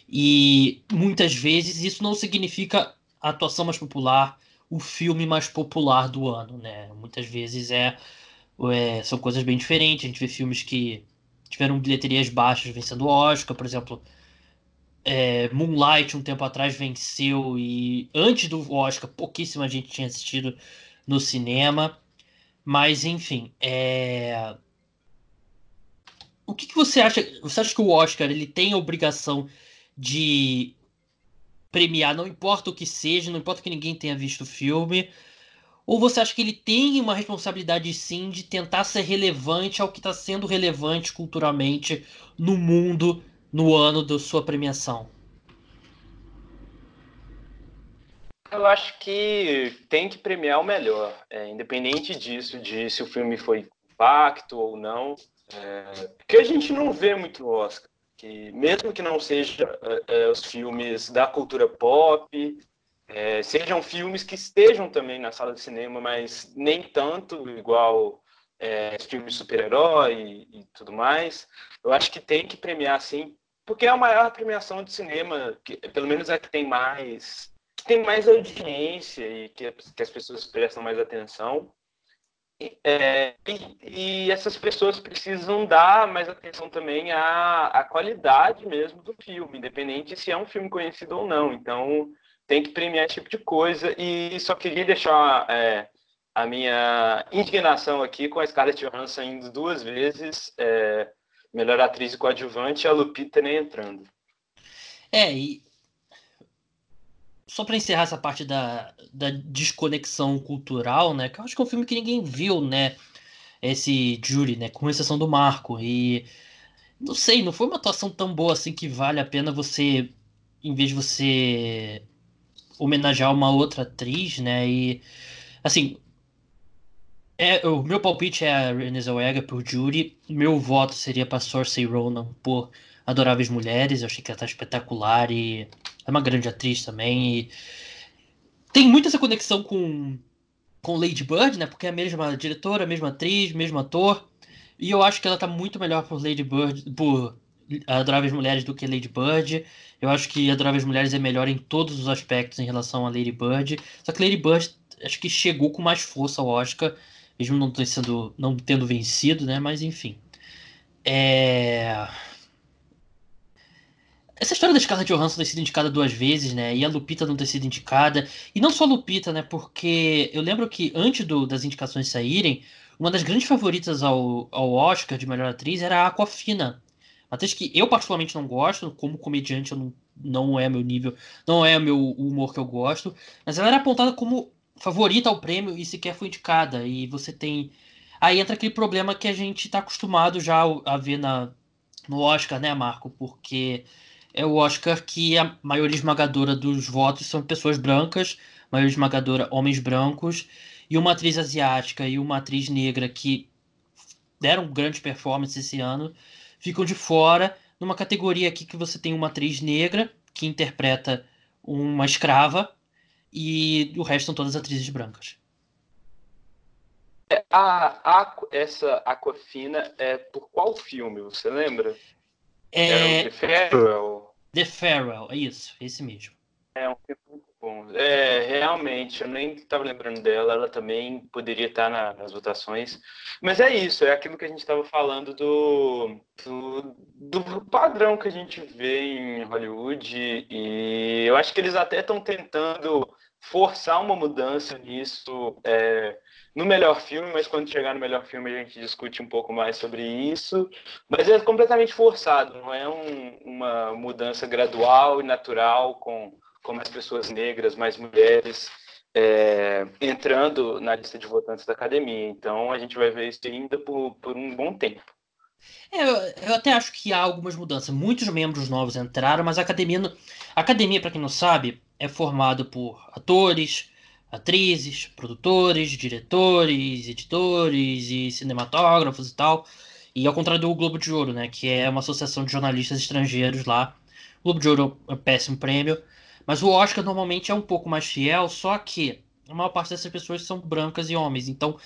E muitas vezes isso não significa a atuação mais popular, o filme mais popular do ano, né? Muitas vezes é, é são coisas bem diferentes. A gente vê filmes que tiveram bilheterias baixas vencendo o Oscar, por exemplo. É, Moonlight um tempo atrás venceu e antes do Oscar pouquíssima gente tinha assistido no cinema. Mas enfim, é... o que, que, você acha? Você acha que o Oscar ele tem a obrigação de premiar, não importa o que seja, não importa que ninguém tenha visto o filme? Ou você acha que ele tem uma responsabilidade sim de tentar ser relevante ao que está sendo relevante culturalmente no mundo no ano da sua premiação? Eu acho que tem que premiar o melhor, é, independente disso, de se o filme foi impacto ou não. É, a gente não vê muito Oscar. Que mesmo que não seja é, os filmes da cultura pop, é, sejam filmes que estejam também na sala de cinema, mas nem tanto igual é, filmes super-herói e, e, tudo mais. Eu acho que tem que premiar sim, porque é a maior premiação de cinema, que, pelo menos é que tem mais tem mais audiência e que, que as pessoas prestam mais atenção. É, e, e, essas pessoas precisam dar mais atenção também à, à qualidade mesmo do filme, independente se é um filme conhecido ou não. Então, tem que premiar esse tipo de coisa. E só queria deixar é, a minha indignação aqui com a Scarlett Johansson indo duas vezes, é, melhor atriz e coadjuvante, e a Lupita nem entrando. É, e só para encerrar essa parte da, da desconexão cultural, né? Que eu acho que é um filme que ninguém viu, né? Esse Jury, né? Com exceção do Marco. E não sei, não foi uma atuação tão boa assim que vale a pena você, em vez de você homenagear uma outra atriz, né? E assim, é, o meu palpite é a Renée Zellweger por Jury. Meu voto seria para Saoirse Ronan por Adoráveis Mulheres. Eu achei que ela tá espetacular e é uma grande atriz também. E tem muito essa conexão com, com Lady Bird, né? Porque é a mesma diretora, a mesma atriz, mesmo ator. E eu acho que ela tá muito melhor por Lady Bird, por Adoráveis Mulheres do que Lady Bird. Eu acho que Adoráveis Mulheres é melhor em todos os aspectos em relação a Lady Bird. Só que Lady Bird acho que chegou com mais força ao Oscar, mesmo não, sendo, não tendo vencido, né? Mas enfim. É essa história da Scarlett Johansson ter sido indicada duas vezes, né? E a Lupita não ter sido indicada. E não só a Lupita, né? Porque eu lembro que antes do, das indicações saírem, uma das grandes favoritas ao, ao Oscar de melhor atriz era a Aquafina. Atriz que eu particularmente não gosto, como comediante eu não, não é meu nível, não é meu humor que eu gosto. Mas ela era apontada como favorita ao prêmio e sequer foi indicada. E você tem. Aí entra aquele problema que a gente está acostumado já a ver na, no Oscar, né, Marco? Porque é o Oscar que a maioria esmagadora dos votos são pessoas brancas, maioria esmagadora homens brancos, e uma atriz asiática e uma atriz negra que deram grandes performances esse ano, ficam de fora numa categoria aqui que você tem uma atriz negra que interpreta uma escrava e o resto são todas atrizes brancas. É, a, a, essa Aquafina é por qual filme, você lembra? É... The Farewell. The Farewell, é isso, esse mesmo. É um filme muito bom. É, realmente, eu nem estava lembrando dela, ela também poderia estar na, nas votações. Mas é isso, é aquilo que a gente estava falando do, do, do, padrão que a gente vê em Hollywood. E eu acho que eles até estão tentando forçar uma mudança nisso. É, no melhor filme, mas quando chegar no melhor filme a gente discute um pouco mais sobre isso. Mas é completamente forçado, não é um, uma mudança gradual e natural com, com mais pessoas negras, mais mulheres é, entrando na lista de votantes da academia. Então a gente vai ver isso ainda por, por um bom tempo. É, eu, até acho que há algumas mudanças. Muitos membros novos entraram, mas a academia, a academia, para quem não sabe, é formada por atores, atrizes, produtores, diretores, editores e cinematógrafos e tal. E ao contrário do Globo de Ouro, né, que é uma associação de jornalistas estrangeiros lá. O Globo de Ouro é um péssimo prêmio, mas o Oscar normalmente é um pouco mais fiel, só que a maior parte dessas pessoas são brancas e homens. Então,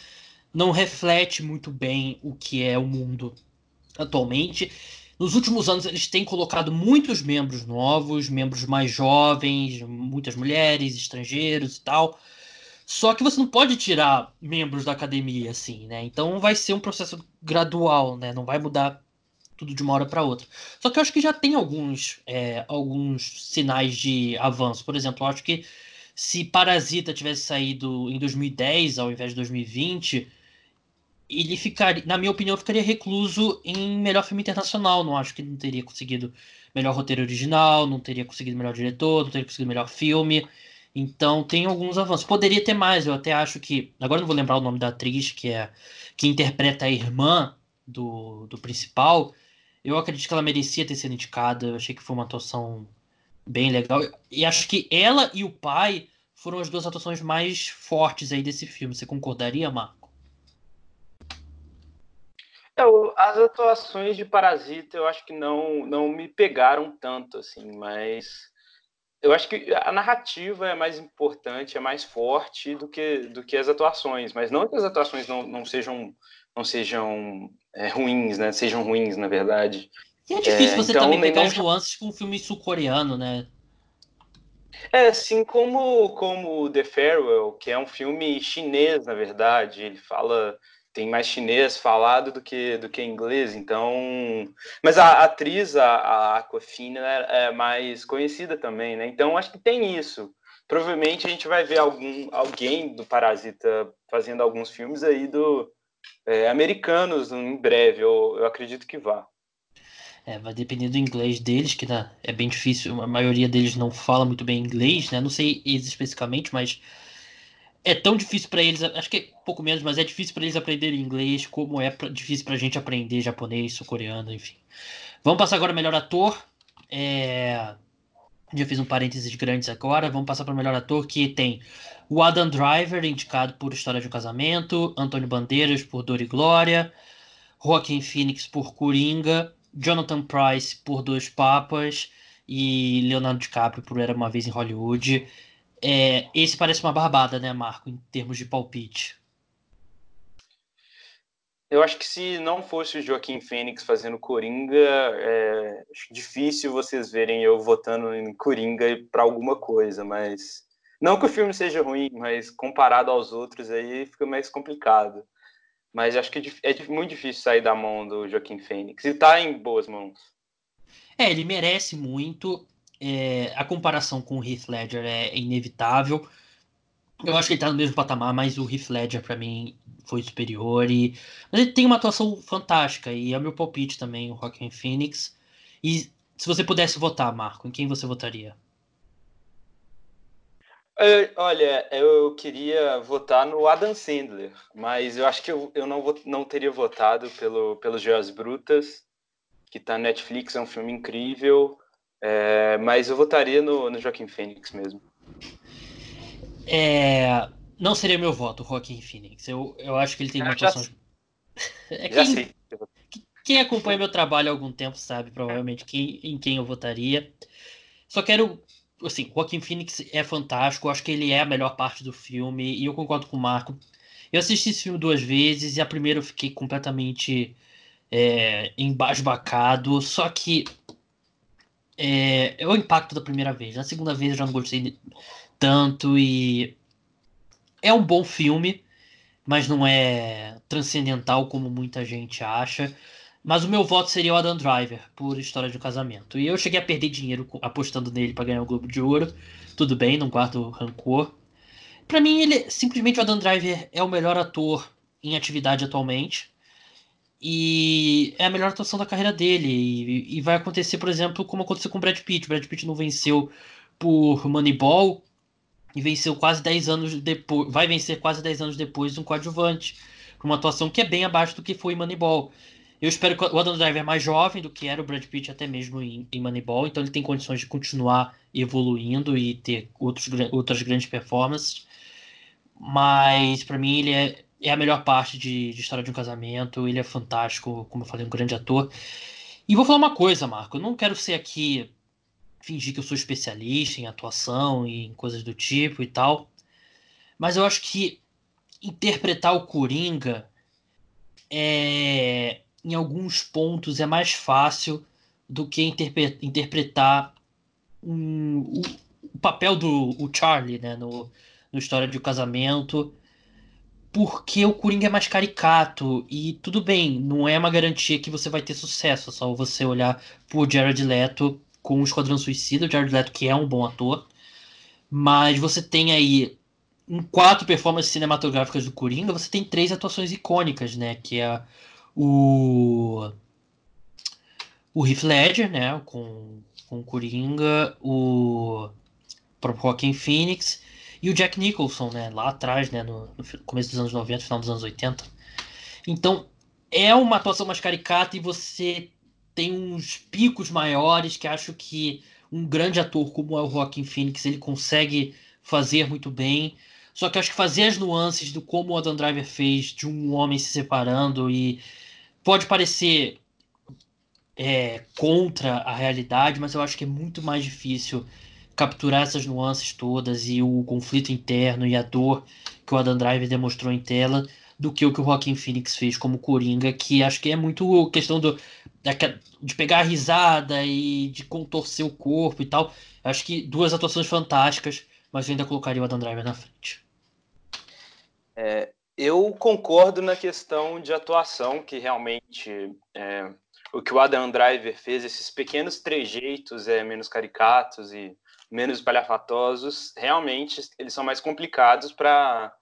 não reflete muito bem o que é o mundo atualmente. Nos últimos anos, eles têm colocado muitos membros novos, membros mais jovens, muitas mulheres, estrangeiros e tal. Só que você não pode tirar membros da academia assim, né? Então vai ser um processo gradual, né? Não vai mudar tudo de uma hora para outra. Só que eu acho que já tem alguns, é, alguns sinais de avanço. Por exemplo, eu acho que se Parasita tivesse saído em 2010 ao invés de 2020, ele ficaria, na minha opinião, ficaria recluso em melhor filme internacional. Não acho que ele não teria conseguido melhor roteiro original, não teria conseguido melhor diretor, não teria conseguido melhor filme. Então tem alguns avanços. Poderia ter mais, eu até acho que. Agora não vou lembrar o nome da atriz que é que interpreta a irmã do, do principal. Eu acredito que ela merecia ter sido indicada. Eu achei que foi uma atuação bem legal. E acho que ela e o pai foram as duas atuações mais fortes aí desse filme. Você concordaria, Marco? Eu, as atuações de Parasita eu acho que não, não me pegaram tanto, assim, mas eu acho que a narrativa é mais importante, é mais forte do que, do que as atuações, mas não que as atuações não, não sejam, não sejam é, ruins, né? Sejam ruins, na verdade. E é difícil é, você então, também pegar as nuances com um filme sul-coreano, né? É, assim como, como The Farewell, que é um filme chinês, na verdade, ele fala tem mais chinês falado do que do que inglês, então. Mas a, atriz, a, a Aquafina, é, é mais conhecida também, né? Então acho que tem isso. Provavelmente a gente vai ver algum alguém do Parasita fazendo alguns filmes aí do é, americanos em breve. Eu, eu acredito que vá. É, vai depender do inglês deles, que né, é bem difícil. A maioria deles não fala muito bem inglês, né? Não sei especificamente, mas é tão difícil para eles, acho que é pouco menos, mas é difícil para eles aprenderem inglês, como é pra, difícil para a gente aprender japonês, sul-coreano, enfim. Vamos passar agora melhor ator. É... Já fiz um parênteses grandes agora. Vamos passar para melhor ator, que tem o Adam Driver, indicado por História de um Casamento, Antônio Bandeiras por Dor e Glória, Joaquin Phoenix por Coringa, Jonathan Price por Dois Papas e Leonardo DiCaprio por Era Uma Vez em Hollywood. É, esse parece uma barbada, né, Marco, em termos de palpite. Eu acho que se não fosse o Joaquim Fênix fazendo Coringa, é difícil vocês verem eu votando em Coringa para alguma coisa, mas não que o filme seja ruim, mas comparado aos outros aí fica mais complicado. Mas acho que é, é muito difícil sair da mão do Joaquim Fênix e tá em boas mãos. É, ele merece muito é, a comparação com o Heath Ledger é inevitável. Eu acho que ele tá no mesmo patamar, mas o Heath Ledger para mim foi superior. E... Mas ele tem uma atuação fantástica e é meu palpite também, o Joaquin Phoenix. E se você pudesse votar, Marco, em quem você votaria? olha, eu queria votar no Adam Sandler, mas eu acho que eu, eu não, não teria votado pelo, pelos Joias Brutas, que tá na Netflix, é um filme incrível. É, mas eu votaria no, no Joaquim Fênix mesmo. É, não seria meu voto, Joaquim Phoenix. Eu, eu acho que ele tem uma atuação. [LAUGHS] é, quem, sei. quem acompanha meu trabalho há algum tempo sabe provavelmente quem, em quem eu votaria. Só quero. Assim, Joaquim Phoenix é fantástico. Eu acho que ele é a melhor parte do filme. E eu concordo com o Marco. Eu assisti esse filme duas vezes. E a primeira eu fiquei completamente é, embasbacado. Só que é, é o impacto da primeira vez. Na segunda vez eu já não gostei tanto e é um bom filme, mas não é transcendental como muita gente acha. Mas o meu voto seria o Adam Driver, por História de um Casamento. E eu cheguei a perder dinheiro apostando nele para ganhar o Globo de Ouro. Tudo bem, não guardo rancor. Para mim, ele simplesmente o Adam Driver é o melhor ator em atividade atualmente. E é a melhor atuação da carreira dele. E, e, vai acontecer, por exemplo, como aconteceu com o Brad Pitt. O Brad Pitt não venceu por Moneyball e venceu quase 10 anos depois. Vai vencer quase 10 anos depois um coadjuvante. Com uma atuação que é bem abaixo do que foi Moneyball. Eu espero que o Adam Driver é mais jovem do que era o Brad Pitt, até mesmo em, em Moneyball, então ele tem condições de continuar evoluindo e ter outros, outras grandes performances. Mas, para mim, ele é é a melhor parte de, de História de um Casamento. Ele é fantástico, como eu falei, um grande ator. E vou falar uma coisa, Marco. Eu não quero ser aqui fingir que eu sou especialista em atuação e em coisas do tipo e tal. Mas eu acho que interpretar o Coringa é, em alguns pontos é mais fácil do que interpre interpretar um, o, o, papel do Charlie né, no, no História de um Casamento, porque o Coringa é mais caricato e tudo bem, não é uma garantia que você vai ter sucesso, é só você olhar por Jared Leto com o Esquadrão Suicida, o Jared Leto que é um bom ator, mas você tem aí em quatro performances cinematográficas do Coringa, você tem três atuações icônicas, né? Que é o o Heath Ledger, né? Com, com o Coringa, o próprio Joaquin Phoenix e o Jack Nicholson, né? Lá atrás, né? No, no começo dos anos 90, final dos anos 80. Então, é uma atuação mais caricata e você tem uns picos maiores que acho que um grande ator como é o Joaquin Phoenix, ele consegue fazer muito bem. Só que acho que fazer as nuances do como o Adam Driver fez de um homem se separando e pode parecer é, contra a realidade, mas eu acho que é muito mais difícil capturar essas nuances todas e o conflito interno e a dor que o Adam Driver demonstrou em tela do que o que o Joaquin Phoenix fez como Coringa, que acho que é muito questão do, de pegar a risada e de contorcer o corpo e tal. Acho que duas atuações fantásticas, mas eu ainda colocaria o Adam Driver na frente. É, eu concordo na questão de atuação, que realmente é, o que o Adam Driver fez, esses pequenos trejeitos é, menos caricatos e menos palhafatosos, realmente eles são mais complicados para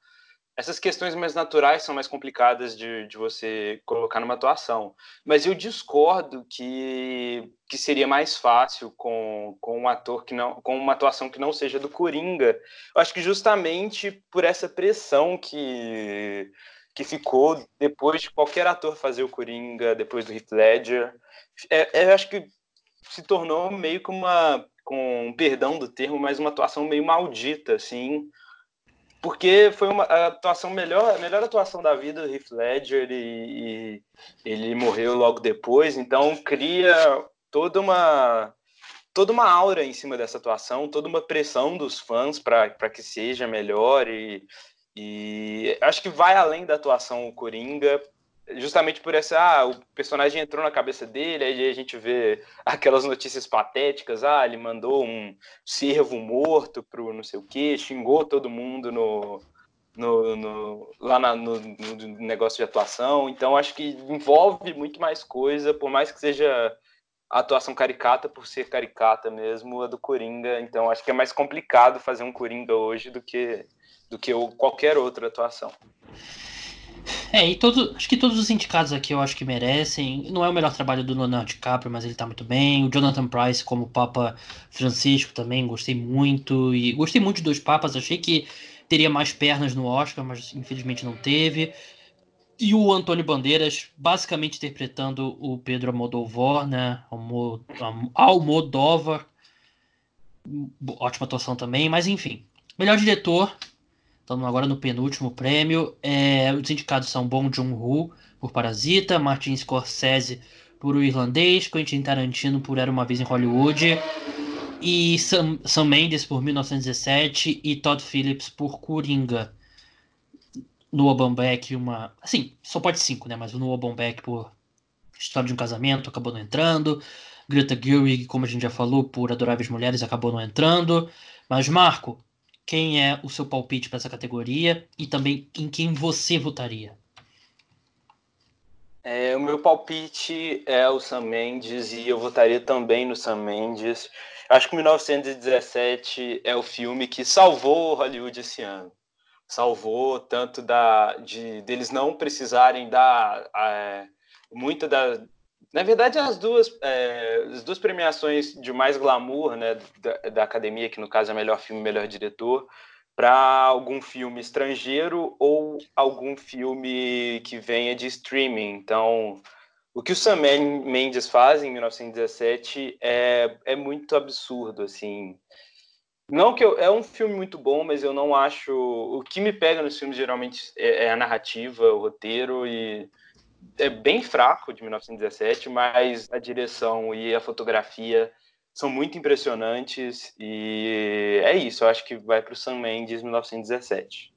essas questões mais naturais são mais complicadas de, de você colocar numa atuação. Mas eu discordo que, que seria mais fácil com, com um ator que não. com uma atuação que não seja do Coringa. Eu acho que justamente por essa pressão que, que ficou depois de qualquer ator fazer o Coringa, depois do Heath Ledger. É, é, eu acho que se tornou meio que uma. Com perdão do termo, mas uma atuação meio maldita, assim. Porque foi uma a atuação melhor, a melhor atuação da vida do Heath Ledger e, e ele morreu logo depois, então cria toda uma toda uma aura em cima dessa atuação, toda uma pressão dos fãs para que seja melhor e, e acho que vai além da atuação o Coringa, justamente por essa, ah, o personagem entrou na cabeça dele, aí a gente vê aquelas notícias patéticas, ah, ele mandou um servo morto pro não sei o que, xingou todo mundo no, no, no lá na, no, no, negócio de atuação, então acho que envolve muito mais coisa, por mais que seja a atuação caricata por ser caricata mesmo, a do Coringa, então acho que é mais complicado fazer um Coringa hoje do que do que qualquer outra atuação. É, e todo, acho que todos os indicados aqui eu acho que merecem. Não é o melhor trabalho do Leonardo DiCaprio, mas ele tá muito bem. O Jonathan Price como Papa Francisco também, gostei muito. E gostei muito de dois papas, achei que teria mais pernas no Oscar, mas infelizmente não teve. E o Antônio Bandeiras, basicamente interpretando o Pedro Almodóvar, né? Almodóvar. Ótima atuação também, mas enfim. Melhor diretor, Estamos agora no penúltimo prêmio. É, os indicados são Bong Joon-ho por Parasita, Martin Scorsese por O Irlandês, Quentin Tarantino por Era Uma Vez em Hollywood, e Sam, Sam Mendes por 1917 e Todd Phillips por Coringa. Noah Baumbach, uma... Assim, só pode cinco, né? Mas o Noah por História de um Casamento acabou não entrando. Greta Gerwig, como a gente já falou, por Adoráveis Mulheres acabou não entrando. Mas, Marco, quem é o seu palpite para essa categoria e também em quem você votaria? É, o meu palpite é o Sam Mendes e eu votaria também no Sam Mendes. Acho que 1917 é o filme que salvou Hollywood esse ano. Salvou tanto da, de deles não precisarem dar é, muita da, na verdade, as duas, é, as duas premiações de mais glamour né, da, da, academia, que no caso é melhor filme, melhor diretor, para algum filme estrangeiro ou algum filme que venha de streaming. Então, o que o Sam Mendes faz em 1917 é, é muito absurdo, assim. Não que eu, é um filme muito bom, mas eu não acho. O que me pega nos filmes geralmente é, é a narrativa, o roteiro e é bem fraco de 1917, mas a direção e a fotografia são muito impressionantes e é isso. Eu acho que vai para o Sam Mendes 1917.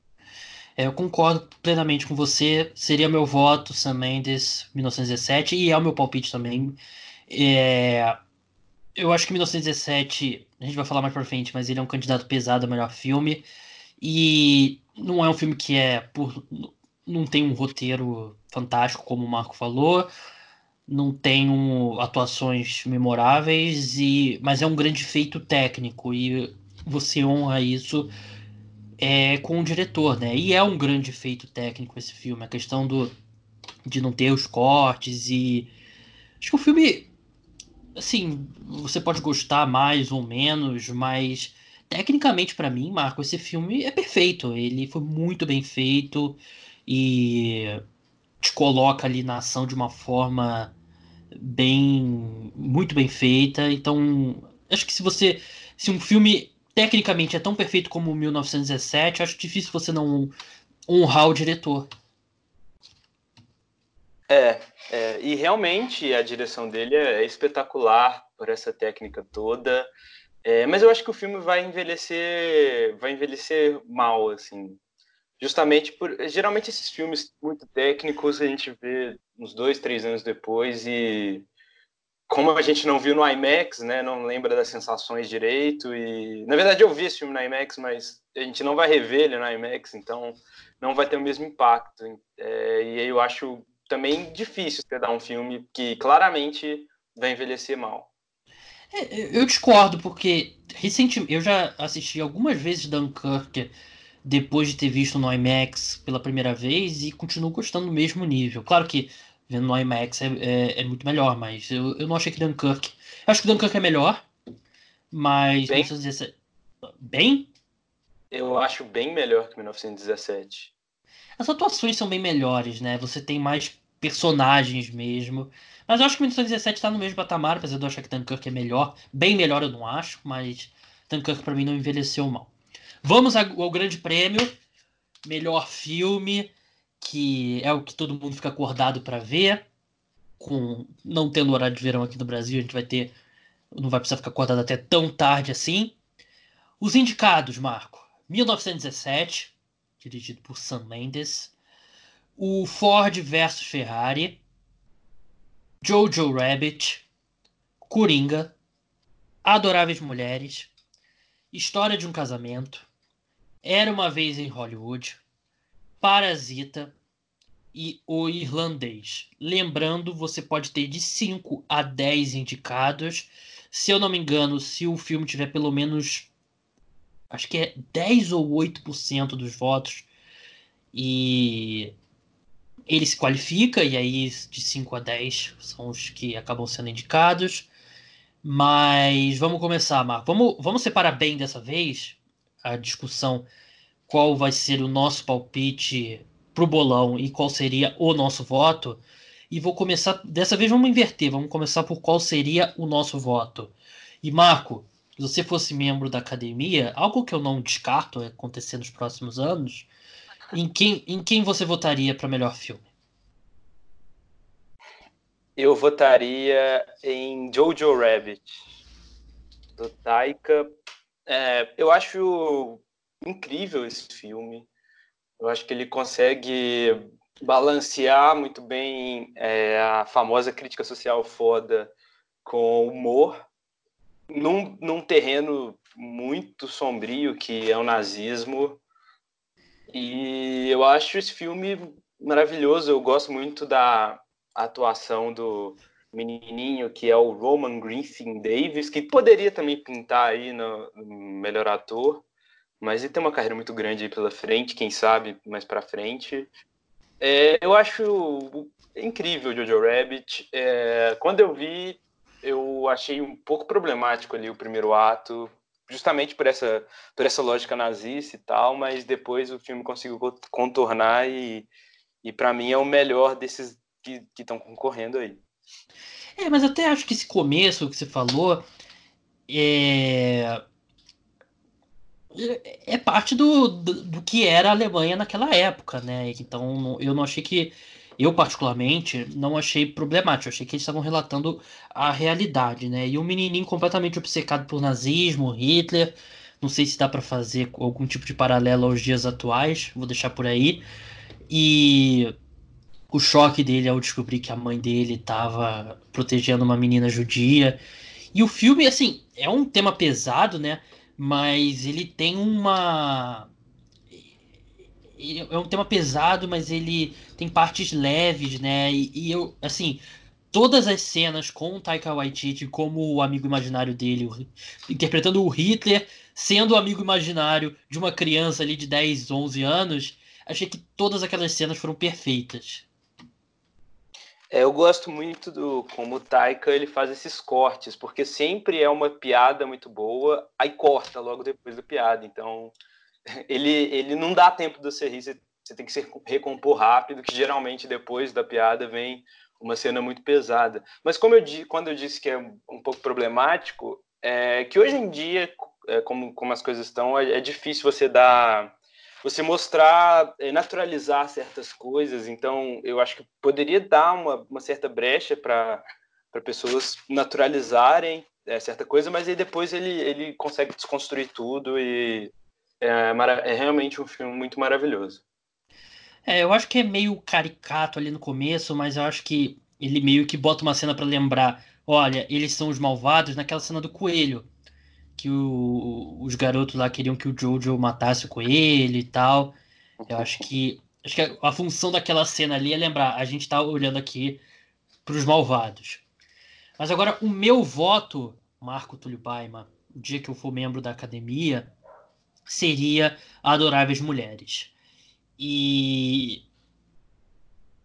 É, eu concordo plenamente com você. Seria meu voto, Sam Mendes, 1917, e é o meu palpite também. É, eu acho que 1917, a gente vai falar mais pra frente, mas ele é um candidato pesado a melhor filme. E não é um filme que é por. Não tem um roteiro fantástico, como o Marco falou. Não tem um, atuações memoráveis, e mas é um grande feito técnico. E você honra isso é, com o diretor, né? E é um grande feito técnico esse filme. A questão do, de não ter os cortes e. Acho que o filme assim, você pode gostar mais ou menos, mas tecnicamente para mim, Marco, esse filme é perfeito. Ele foi muito bem feito e te coloca ali na ação de uma forma bem muito bem feita. Então, acho que se você se um filme tecnicamente é tão perfeito como 1917, acho difícil você não honrar o diretor. É, é, e realmente a direção dele é, espetacular por essa técnica toda. É, mas eu acho que o filme vai envelhecer, vai envelhecer mal, assim. Justamente por, geralmente esses filmes muito técnicos a gente vê uns dois, três anos depois e como a gente não viu no IMAX, né, não lembra das sensações direito e na verdade eu vi esse filme no IMAX, mas a gente não vai rever ele no IMAX, então não vai ter o mesmo impacto. É, e aí eu acho também difícil dar um filme que claramente vai envelhecer mal. É, eu discordo, porque recentemente eu já assisti algumas vezes Dunkirk depois de ter visto no IMAX pela primeira vez e continuo gostando do mesmo nível. Claro que vendo no IMAX é, é, é muito melhor, mas eu, eu não achei que Dunkirk. Eu acho que Dunkirk é melhor, mas. Bem? 1917... Bem? Eu acho bem melhor que 1917. As atuações são bem melhores, né? Você tem mais personagens mesmo. Mas eu acho que 1917 tá no mesmo patamar, apesar de eu achar que Dunkirk é melhor. Bem melhor eu não acho, mas Dunkirk para mim não envelheceu mal. Vamos ao grande prêmio. Melhor filme, que é o que todo mundo fica acordado para ver. Com não tendo horário de verão aqui no Brasil, a gente vai ter. Não vai precisar ficar acordado até tão tarde assim. Os indicados, Marco. 1917, dirigido por Sam Mendes. O Ford versus Ferrari. Jojo Rabbit. Coringa. Adoráveis Mulheres. História de um Casamento. Era uma vez em Hollywood. Parasita e O Irlandês. Lembrando, você pode ter de 5 a 10 indicados. Se eu não me engano, se o filme tiver pelo menos acho que é 10 ou 8% dos votos e ele se qualifica e aí de 5 a 10 são os que acabam sendo indicados. Mas vamos começar, Marco. Vamos, vamos separar bem dessa vez a discussão qual vai ser o nosso palpite pro bolão e qual seria o nosso voto. E vou começar. Dessa vez vamos inverter. Vamos começar por qual seria o nosso voto. E Marco, se você fosse membro da academia, algo que eu não descarto acontecer nos próximos anos, em quem, em quem você votaria para melhor filme? Eu votaria em Jojo Rabbit, do Taika. É, eu acho incrível esse filme. Eu acho que ele consegue balancear muito bem é, a famosa crítica social foda com humor num, num terreno muito sombrio que é o nazismo. E eu acho esse filme maravilhoso. Eu gosto muito da atuação do menininho que é o Roman Griffin Davis, que poderia também pintar aí no, melhor ator. Mas ele tem uma carreira muito grande pela frente, quem sabe mais para frente. É, eu acho incrível o Jojo Rabbit. É, quando eu vi, eu achei um pouco problemático ali o primeiro ato, justamente por essa, por essa lógica nazista e tal, mas depois o filme conseguiu contornar e, e para mim é o melhor desses que estão concorrendo aí. É, mas até acho que esse começo que você falou é é parte do, do, do, que era a Alemanha naquela época, né? Então eu não achei que. Eu, particularmente, não achei problemático. Achei que eles estavam relatando a realidade, né? E um menininho completamente obcecado por nazismo, Hitler, Não sei se dá para fazer algum tipo de paralelo aos dias atuais, vou deixar por aí. E o choque dele ao descobrir que a mãe dele estava protegendo uma menina judia. E o filme, assim, é um tema pesado, né? Mas ele tem uma. É um tema pesado, mas ele tem partes leves, né? E, e eu, assim, todas as cenas com o Taika Waititi como o amigo imaginário dele, interpretando o Hitler, sendo o amigo imaginário de uma criança ali de 10, 11 anos, achei que todas aquelas cenas foram perfeitas. É, eu gosto muito do como o Taika ele faz esses cortes, porque sempre é uma piada muito boa, aí corta logo depois da piada. Então, [LAUGHS] ele, ele não dá tempo de você rir, você, você tem que se recompor rápido, que geralmente depois da piada vem uma cena muito pesada. Mas como eu quando eu disse que é um pouco problemático, é que hoje em dia, é, como, como as coisas estão, é, é difícil você dar você mostrar, é, naturalizar certas coisas. Então, eu acho que poderia dar uma, uma certa brecha para pessoas naturalizarem é, certa coisa, mas aí depois ele, ele consegue desconstruir tudo e é, é realmente um filme muito maravilhoso. É, eu acho que é meio caricato ali no começo, mas eu acho que ele meio que bota uma cena para lembrar, olha, eles são os malvados naquela cena do coelho que o, os garotos lá queriam que o Jojo matasse o coelho e tal. Eu acho que acho que a, função daquela cena ali é lembrar, a gente tá olhando aqui para os malvados. Mas agora o meu voto, Marco Túlio Baima, o dia que eu for membro da academia, seria Adoráveis Mulheres. E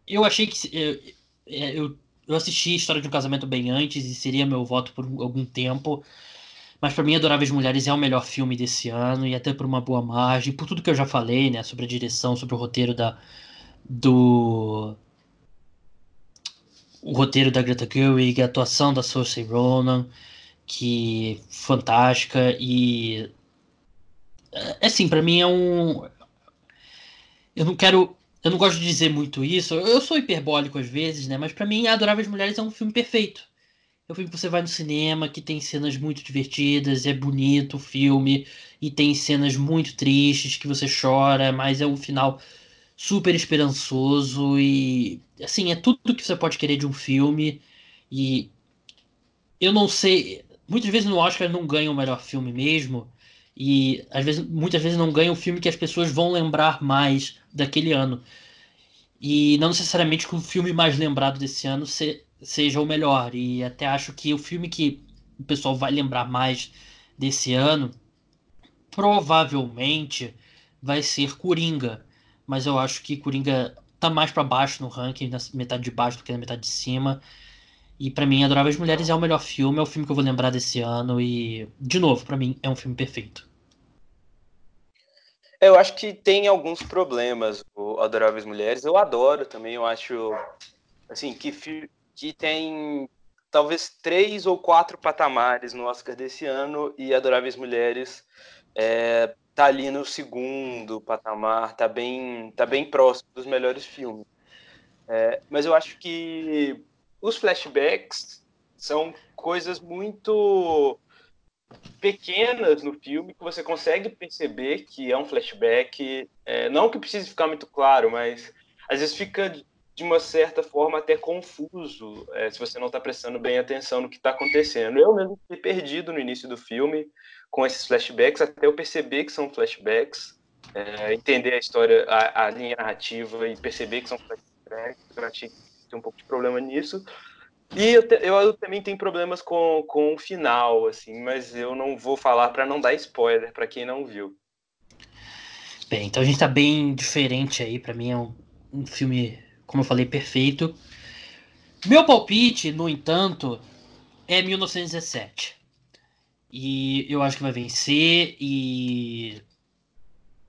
eu achei que eu, eu, eu assisti História de um Casamento bem antes e seria meu voto por algum tempo. Mas para mim, Adoráveis Mulheres é o melhor filme desse ano e até por uma boa margem, por tudo que eu já falei, né, sobre a direção, sobre o roteiro da do o roteiro da Greta Gerwig, a atuação da Saoirse Ronan, que fantástica e é assim, para mim é um eu não quero eu não gosto de dizer muito isso. Eu sou hiperbólico às vezes, né? Mas para mim, Adoráveis Mulheres é um filme perfeito. Filme que você vai no cinema, que tem cenas muito divertidas, é bonito o filme, e tem cenas muito tristes que você chora, mas é um final super esperançoso e assim, é tudo que você pode querer de um filme. E eu não sei, muitas vezes no Oscar não ganha o melhor filme mesmo, e às vezes, muitas vezes não ganha o filme que as pessoas vão lembrar mais daquele ano. E não necessariamente que o filme mais lembrado desse ano se, seja o melhor. E até acho que o filme que o pessoal vai lembrar mais desse ano provavelmente vai ser Coringa. Mas eu acho que Coringa tá mais para baixo no ranking, na metade de baixo do que na metade de cima. E para mim, Adoráveis Mulheres é o melhor filme, é o filme que eu vou lembrar desse ano e, de novo, para mim é um filme perfeito. Eu acho que tem alguns problemas o Adoráveis Mulheres. Eu adoro também, eu acho assim que que tem talvez três ou quatro patamares no Oscar desse ano e Adoráveis Mulheres é, tá ali no segundo patamar, tá bem, tá bem próximo dos melhores filmes. É, mas eu acho que os flashbacks são coisas muito pequenas no filme que você consegue perceber que é um flashback. É, não que precise ficar muito claro, mas às vezes fica de uma certa forma até confuso é, se você não está prestando bem atenção no que está acontecendo. Eu mesmo fiquei perdido no início do filme com esses flashbacks, até eu perceber que são flashbacks, é, entender a história, a, a, linha narrativa e perceber que são flashbacks. Eu achei que tem um pouco de problema nisso. E eu, te, eu, também tenho problemas com, com o final, assim, mas eu não vou falar para não dar spoiler para quem não viu. Bem, então a gente tá bem diferente aí. Para mim é um, um filme como eu falei, perfeito. Meu palpite, no entanto, é 1917. E eu acho que vai vencer e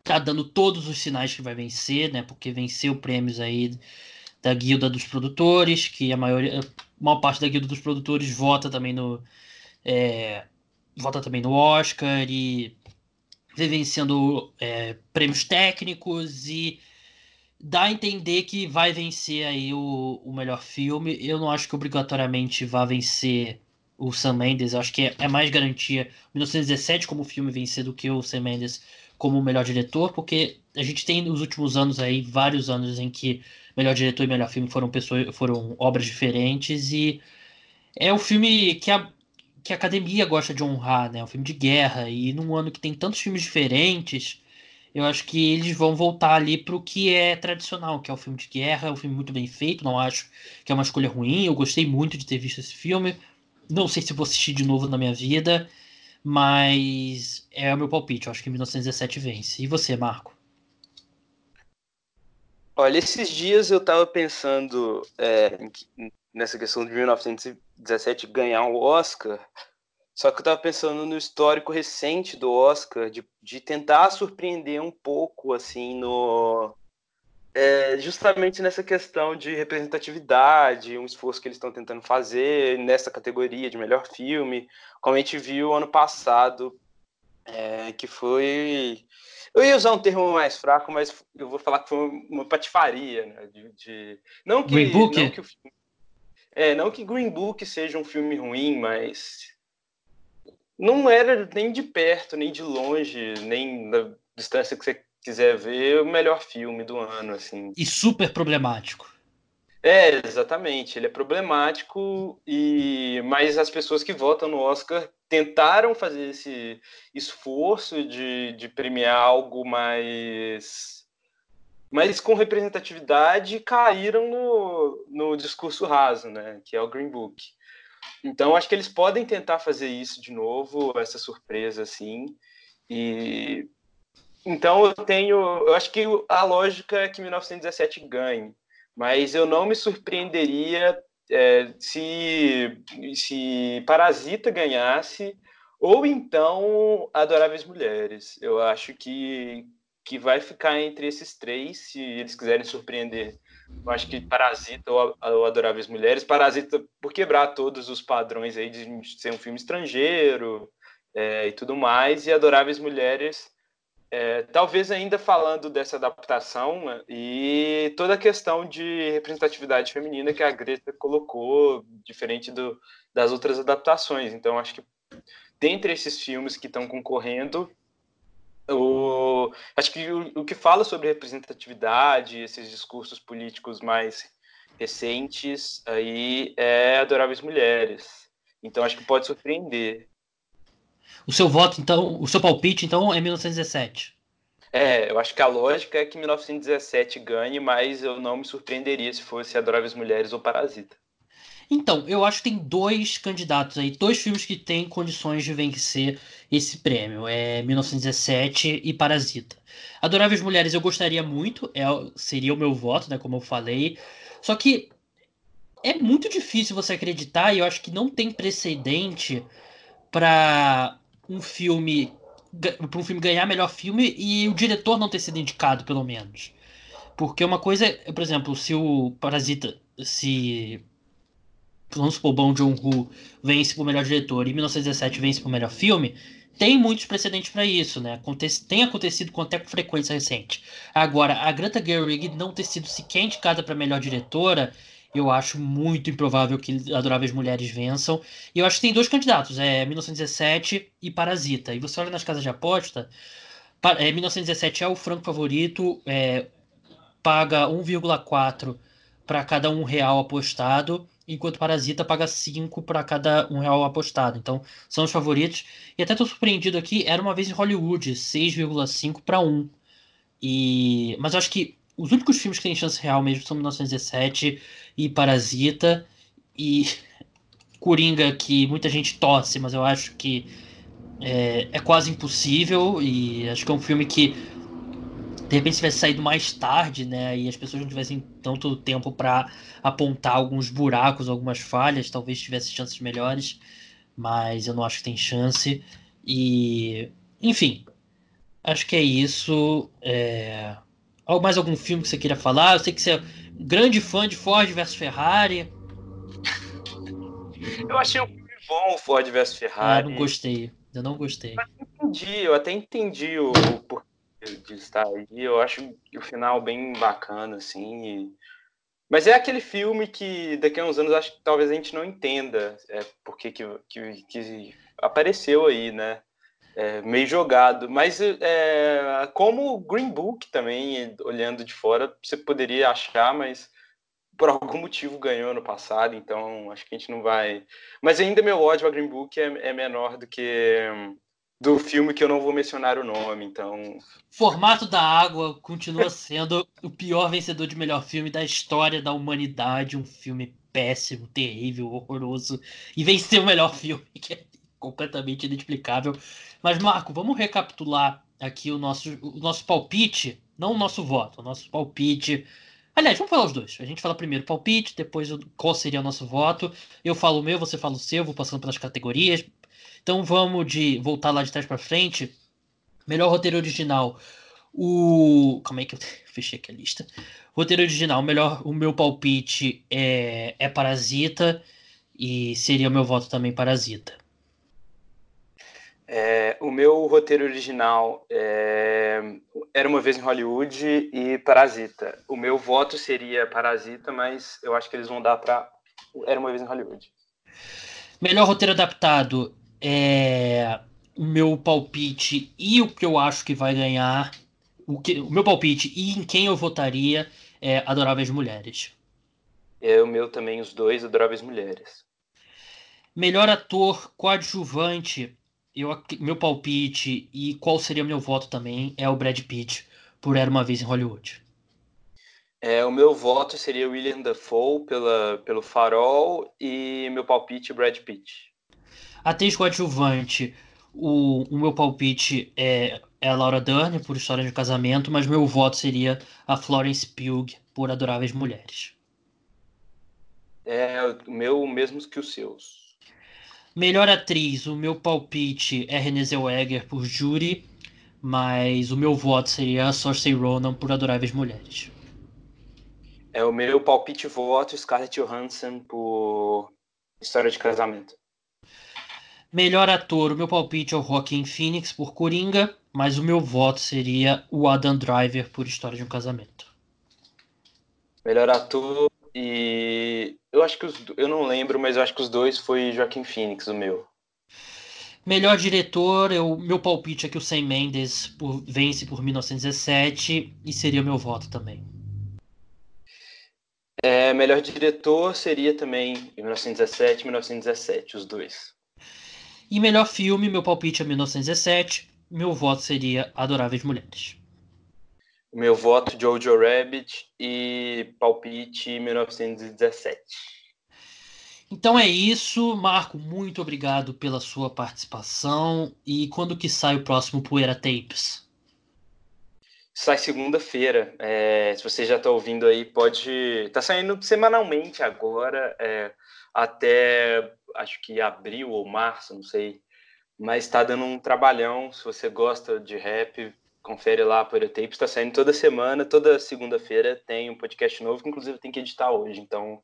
tá dando todos os sinais que vai vencer, né? Porque venceu prêmios aí da guilda dos produtores, que a maioria, a maior parte da guilda dos produtores vota também no é, vota também no Oscar e vem vencendo é, prêmios técnicos e dá a entender que vai vencer aí o, o melhor filme. Eu não acho que obrigatoriamente vá vencer o Sam Mendes. Eu acho que é, é mais garantia 1917 como filme vencer do que o Sam Mendes como o melhor diretor, porque a gente tem nos últimos anos aí vários anos em que melhor diretor e melhor filme foram pessoas foram obras diferentes e é o filme que a que a academia gosta de honrar, né? É um filme de guerra e num ano que tem tantos filmes diferentes, eu acho que eles vão voltar ali para o que é tradicional, que é o filme de guerra, é um filme muito bem feito, não acho que é uma escolha ruim, eu gostei muito de ter visto esse filme. Não sei se vou assistir de novo na minha vida, mas é o meu palpite, eu acho que 1917 vence. E você, Marco? Olha, esses dias eu tava pensando é, nessa questão de 1917 ganhar um Oscar, só que eu tava pensando no histórico recente do Oscar, de, de tentar surpreender um pouco, assim, no. É, justamente nessa questão de representatividade, um esforço que eles estão tentando fazer nessa categoria de melhor filme, como a gente viu ano passado, é, que foi eu ia usar um termo mais fraco, mas eu vou falar que foi uma patifaria, né? De, de... Não que, Green Book? Não que, o... é, não que Green Book seja um filme ruim, mas não era nem de perto, nem de longe, nem da distância que você quiser ver, o melhor filme do ano, assim. E super problemático. É, exatamente. Ele é problemático e mas as pessoas que votam no Oscar tentaram fazer esse esforço de, de premiar algo mais mas com representatividade caíram no, no discurso raso, né, que é o Green Book. Então acho que eles podem tentar fazer isso de novo, essa surpresa assim. E então eu tenho, eu acho que a lógica é que 1917 ganhe mas eu não me surpreenderia é, se, se Parasita ganhasse, ou então Adoráveis Mulheres. Eu acho que, que vai ficar entre esses três, se eles quiserem surpreender. Eu acho que Parasita ou, Adoráveis Mulheres. Parasita, por quebrar todos os padrões aí de ser um filme estrangeiro é, e tudo mais, e Adoráveis Mulheres é, talvez ainda falando dessa adaptação né, e toda a questão de representatividade feminina que a Greta colocou, diferente do, das outras adaptações. Então, acho que dentre esses filmes que estão concorrendo, o, acho que o, o que fala sobre representatividade, esses discursos políticos mais recentes, aí é Adoráveis Mulheres. Então, acho que pode surpreender. O seu voto, então, o seu palpite, então, é 1917. É, eu acho que a lógica é que 1917 ganhe, mas eu não me surpreenderia se fosse Adoráveis Mulheres ou Parasita. Então, eu acho que tem dois candidatos aí, dois filmes que têm condições de vencer esse prêmio. É 1917 e Parasita. Adoráveis Mulheres eu gostaria muito, é, seria o meu voto, né, como eu falei. Só que é muito difícil você acreditar, e eu acho que não tem precedente para um filme para um filme ganhar melhor filme e o diretor não ter sido indicado, pelo menos. Porque uma coisa é, por exemplo, se o Parasita, se vamos supor, Bong Joon-ho vence por melhor diretor e 1917 vence por melhor filme, tem muitos precedentes para isso, né? Acontece, tem acontecido com até com frequência recente. Agora, a Greta Gerwig não ter sido sequer indicada para melhor diretora eu acho muito improvável que Adoráveis Mulheres vençam. E eu acho que tem dois candidatos, é 1917 e Parasita. E você olha nas casas de aposta, é, 1917 é o franco favorito, é, paga 1,4 para cada um real apostado, enquanto Parasita paga 5 para cada um real apostado. Então, são os favoritos. E até estou surpreendido aqui, era uma vez em Hollywood, 6,5 para 1. E... Mas eu acho que os únicos filmes que têm chance real mesmo são 1917 e Parasita e [LAUGHS] Coringa, que muita gente torce, mas eu acho que é, é, quase impossível e acho que é um filme que de repente tivesse saído mais tarde, né, e as pessoas não tivessem tanto tempo para apontar alguns buracos, algumas falhas, talvez tivesse chances melhores, mas eu não acho que tem chance. E, enfim, acho que é isso. É... Mais algum filme que você queira falar? Eu sei que você é grande fã de Ford versus Ferrari. Eu achei um filme bom, Ford versus Ferrari. Ah, não gostei. Eu não gostei. Mas entendi, eu até entendi o porquê de estar aí. Eu acho o final bem bacana, assim. Mas é aquele filme que daqui a uns anos acho que talvez a gente não entenda é, porque que, que, que apareceu aí, né? É, meio jogado. Mas é, como Green Book também, olhando de fora, você poderia achar, mas por algum motivo ganhou no passado, então acho que a gente não vai. Mas ainda meu ódio a Green Book é, é menor do que do filme que eu não vou mencionar o nome, então. Formato da Água continua [LAUGHS] sendo o pior vencedor de melhor filme da história da humanidade. Um filme péssimo, terrível, horroroso. E venceu o melhor filme, [LAUGHS] que é completamente inexplicável. Mas, Marco, vamos recapitular aqui o nosso, o nosso palpite, não o nosso voto, o nosso palpite. Aliás, vamos falar os dois. A gente fala primeiro palpite, depois qual seria o nosso voto. Eu falo o meu, você fala o seu, vou passando pelas categorias. Então vamos de voltar lá de trás para frente. Melhor roteiro original. O. Calma aí que eu [LAUGHS] fechei aqui a lista. Roteiro original, melhor, o meu palpite é, é Parasita. E seria o meu voto também Parasita. É, o meu roteiro original é, era uma vez em Hollywood e Parasita. O meu voto seria Parasita, mas eu acho que eles vão dar para Era uma vez em Hollywood. Melhor roteiro adaptado é, o meu palpite e o que eu acho que vai ganhar, o, que, o meu palpite e em quem eu votaria é Adoráveis Mulheres. É o meu também, os dois Adoráveis Mulheres. Melhor ator coadjuvante, eu, meu palpite e qual seria meu voto também é o Brad Pitt, por Era Uma Vez em Hollywood. É, o meu voto seria William Dafoe pela, pelo Farol e meu palpite Brad Pitt. Atriz coadjuvante, o, o meu palpite é, é a Laura Dern por História de Casamento, mas meu voto seria a Florence Pugh por Adoráveis Mulheres. É o meu mesmo que os seus. Melhor atriz, o meu palpite é Renée Zellweger por Jury, mas o meu voto seria a Saoirse Ronan por Adoráveis Mulheres. É o meu palpite voto Scarlett Johansson por História de Casamento. Melhor ator, o meu palpite é o Joaquin Phoenix por Coringa, mas o meu voto seria o Adam Driver por História de um Casamento. Melhor ator e eu acho que os eu não lembro, mas eu acho que os dois foi Joaquin Phoenix o meu. Melhor diretor, o meu palpite é que o Sam Mendes por, vence por 1917 e seria o meu voto também. É, melhor diretor seria também 1917 e 1917, os dois. E melhor filme, meu palpite é 1917. Meu voto seria Adoráveis Mulheres. Meu voto, Jojo Rabbit e palpite 1917. Então é isso, Marco. Muito obrigado pela sua participação. E quando que sai o próximo Poeira Tapes? Sai segunda-feira. É, se você já está ouvindo aí, pode. Tá saindo semanalmente agora. É, até acho que abril ou março, não sei. Mas está dando um trabalhão. Se você gosta de rap, confere lá por Tape. Está saindo toda semana, toda segunda-feira tem um podcast novo, que inclusive tem que editar hoje, então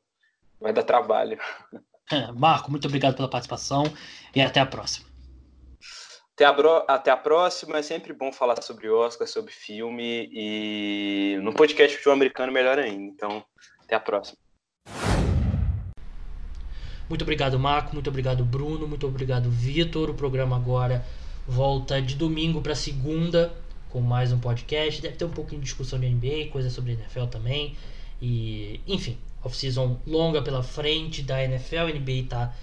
vai dar trabalho. [LAUGHS] Marco, muito obrigado pela participação e até a próxima. Até a, bro... até a próxima. É sempre bom falar sobre Oscar, sobre filme e no podcast futebol americano melhor ainda. Então, até a próxima. Muito obrigado, Marco. Muito obrigado, Bruno. Muito obrigado, Vitor. O programa agora volta de domingo para segunda com mais um podcast. Deve ter um pouquinho de discussão de NBA, coisa sobre NFL também. E, enfim, off-season longa pela frente da NFL. A NBA tá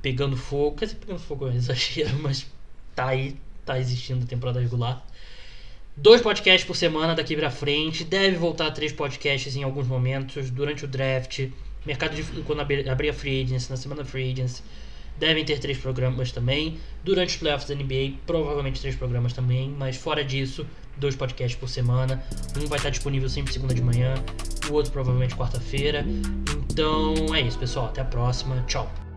pegando fogo. Quer dizer, pegando fogo é um exagero, [LAUGHS] mas tá aí, tá existindo a temporada regular. Dois podcasts por semana daqui pra frente. Deve voltar três podcasts em alguns momentos durante o draft Mercado de quando abrir a free agency, na semana free agency, devem ter três programas também. Durante os playoffs da NBA, provavelmente três programas também, mas fora disso, dois podcasts por semana. Um vai estar disponível sempre segunda de manhã, o outro provavelmente quarta-feira. Então é isso, pessoal. Até a próxima. Tchau.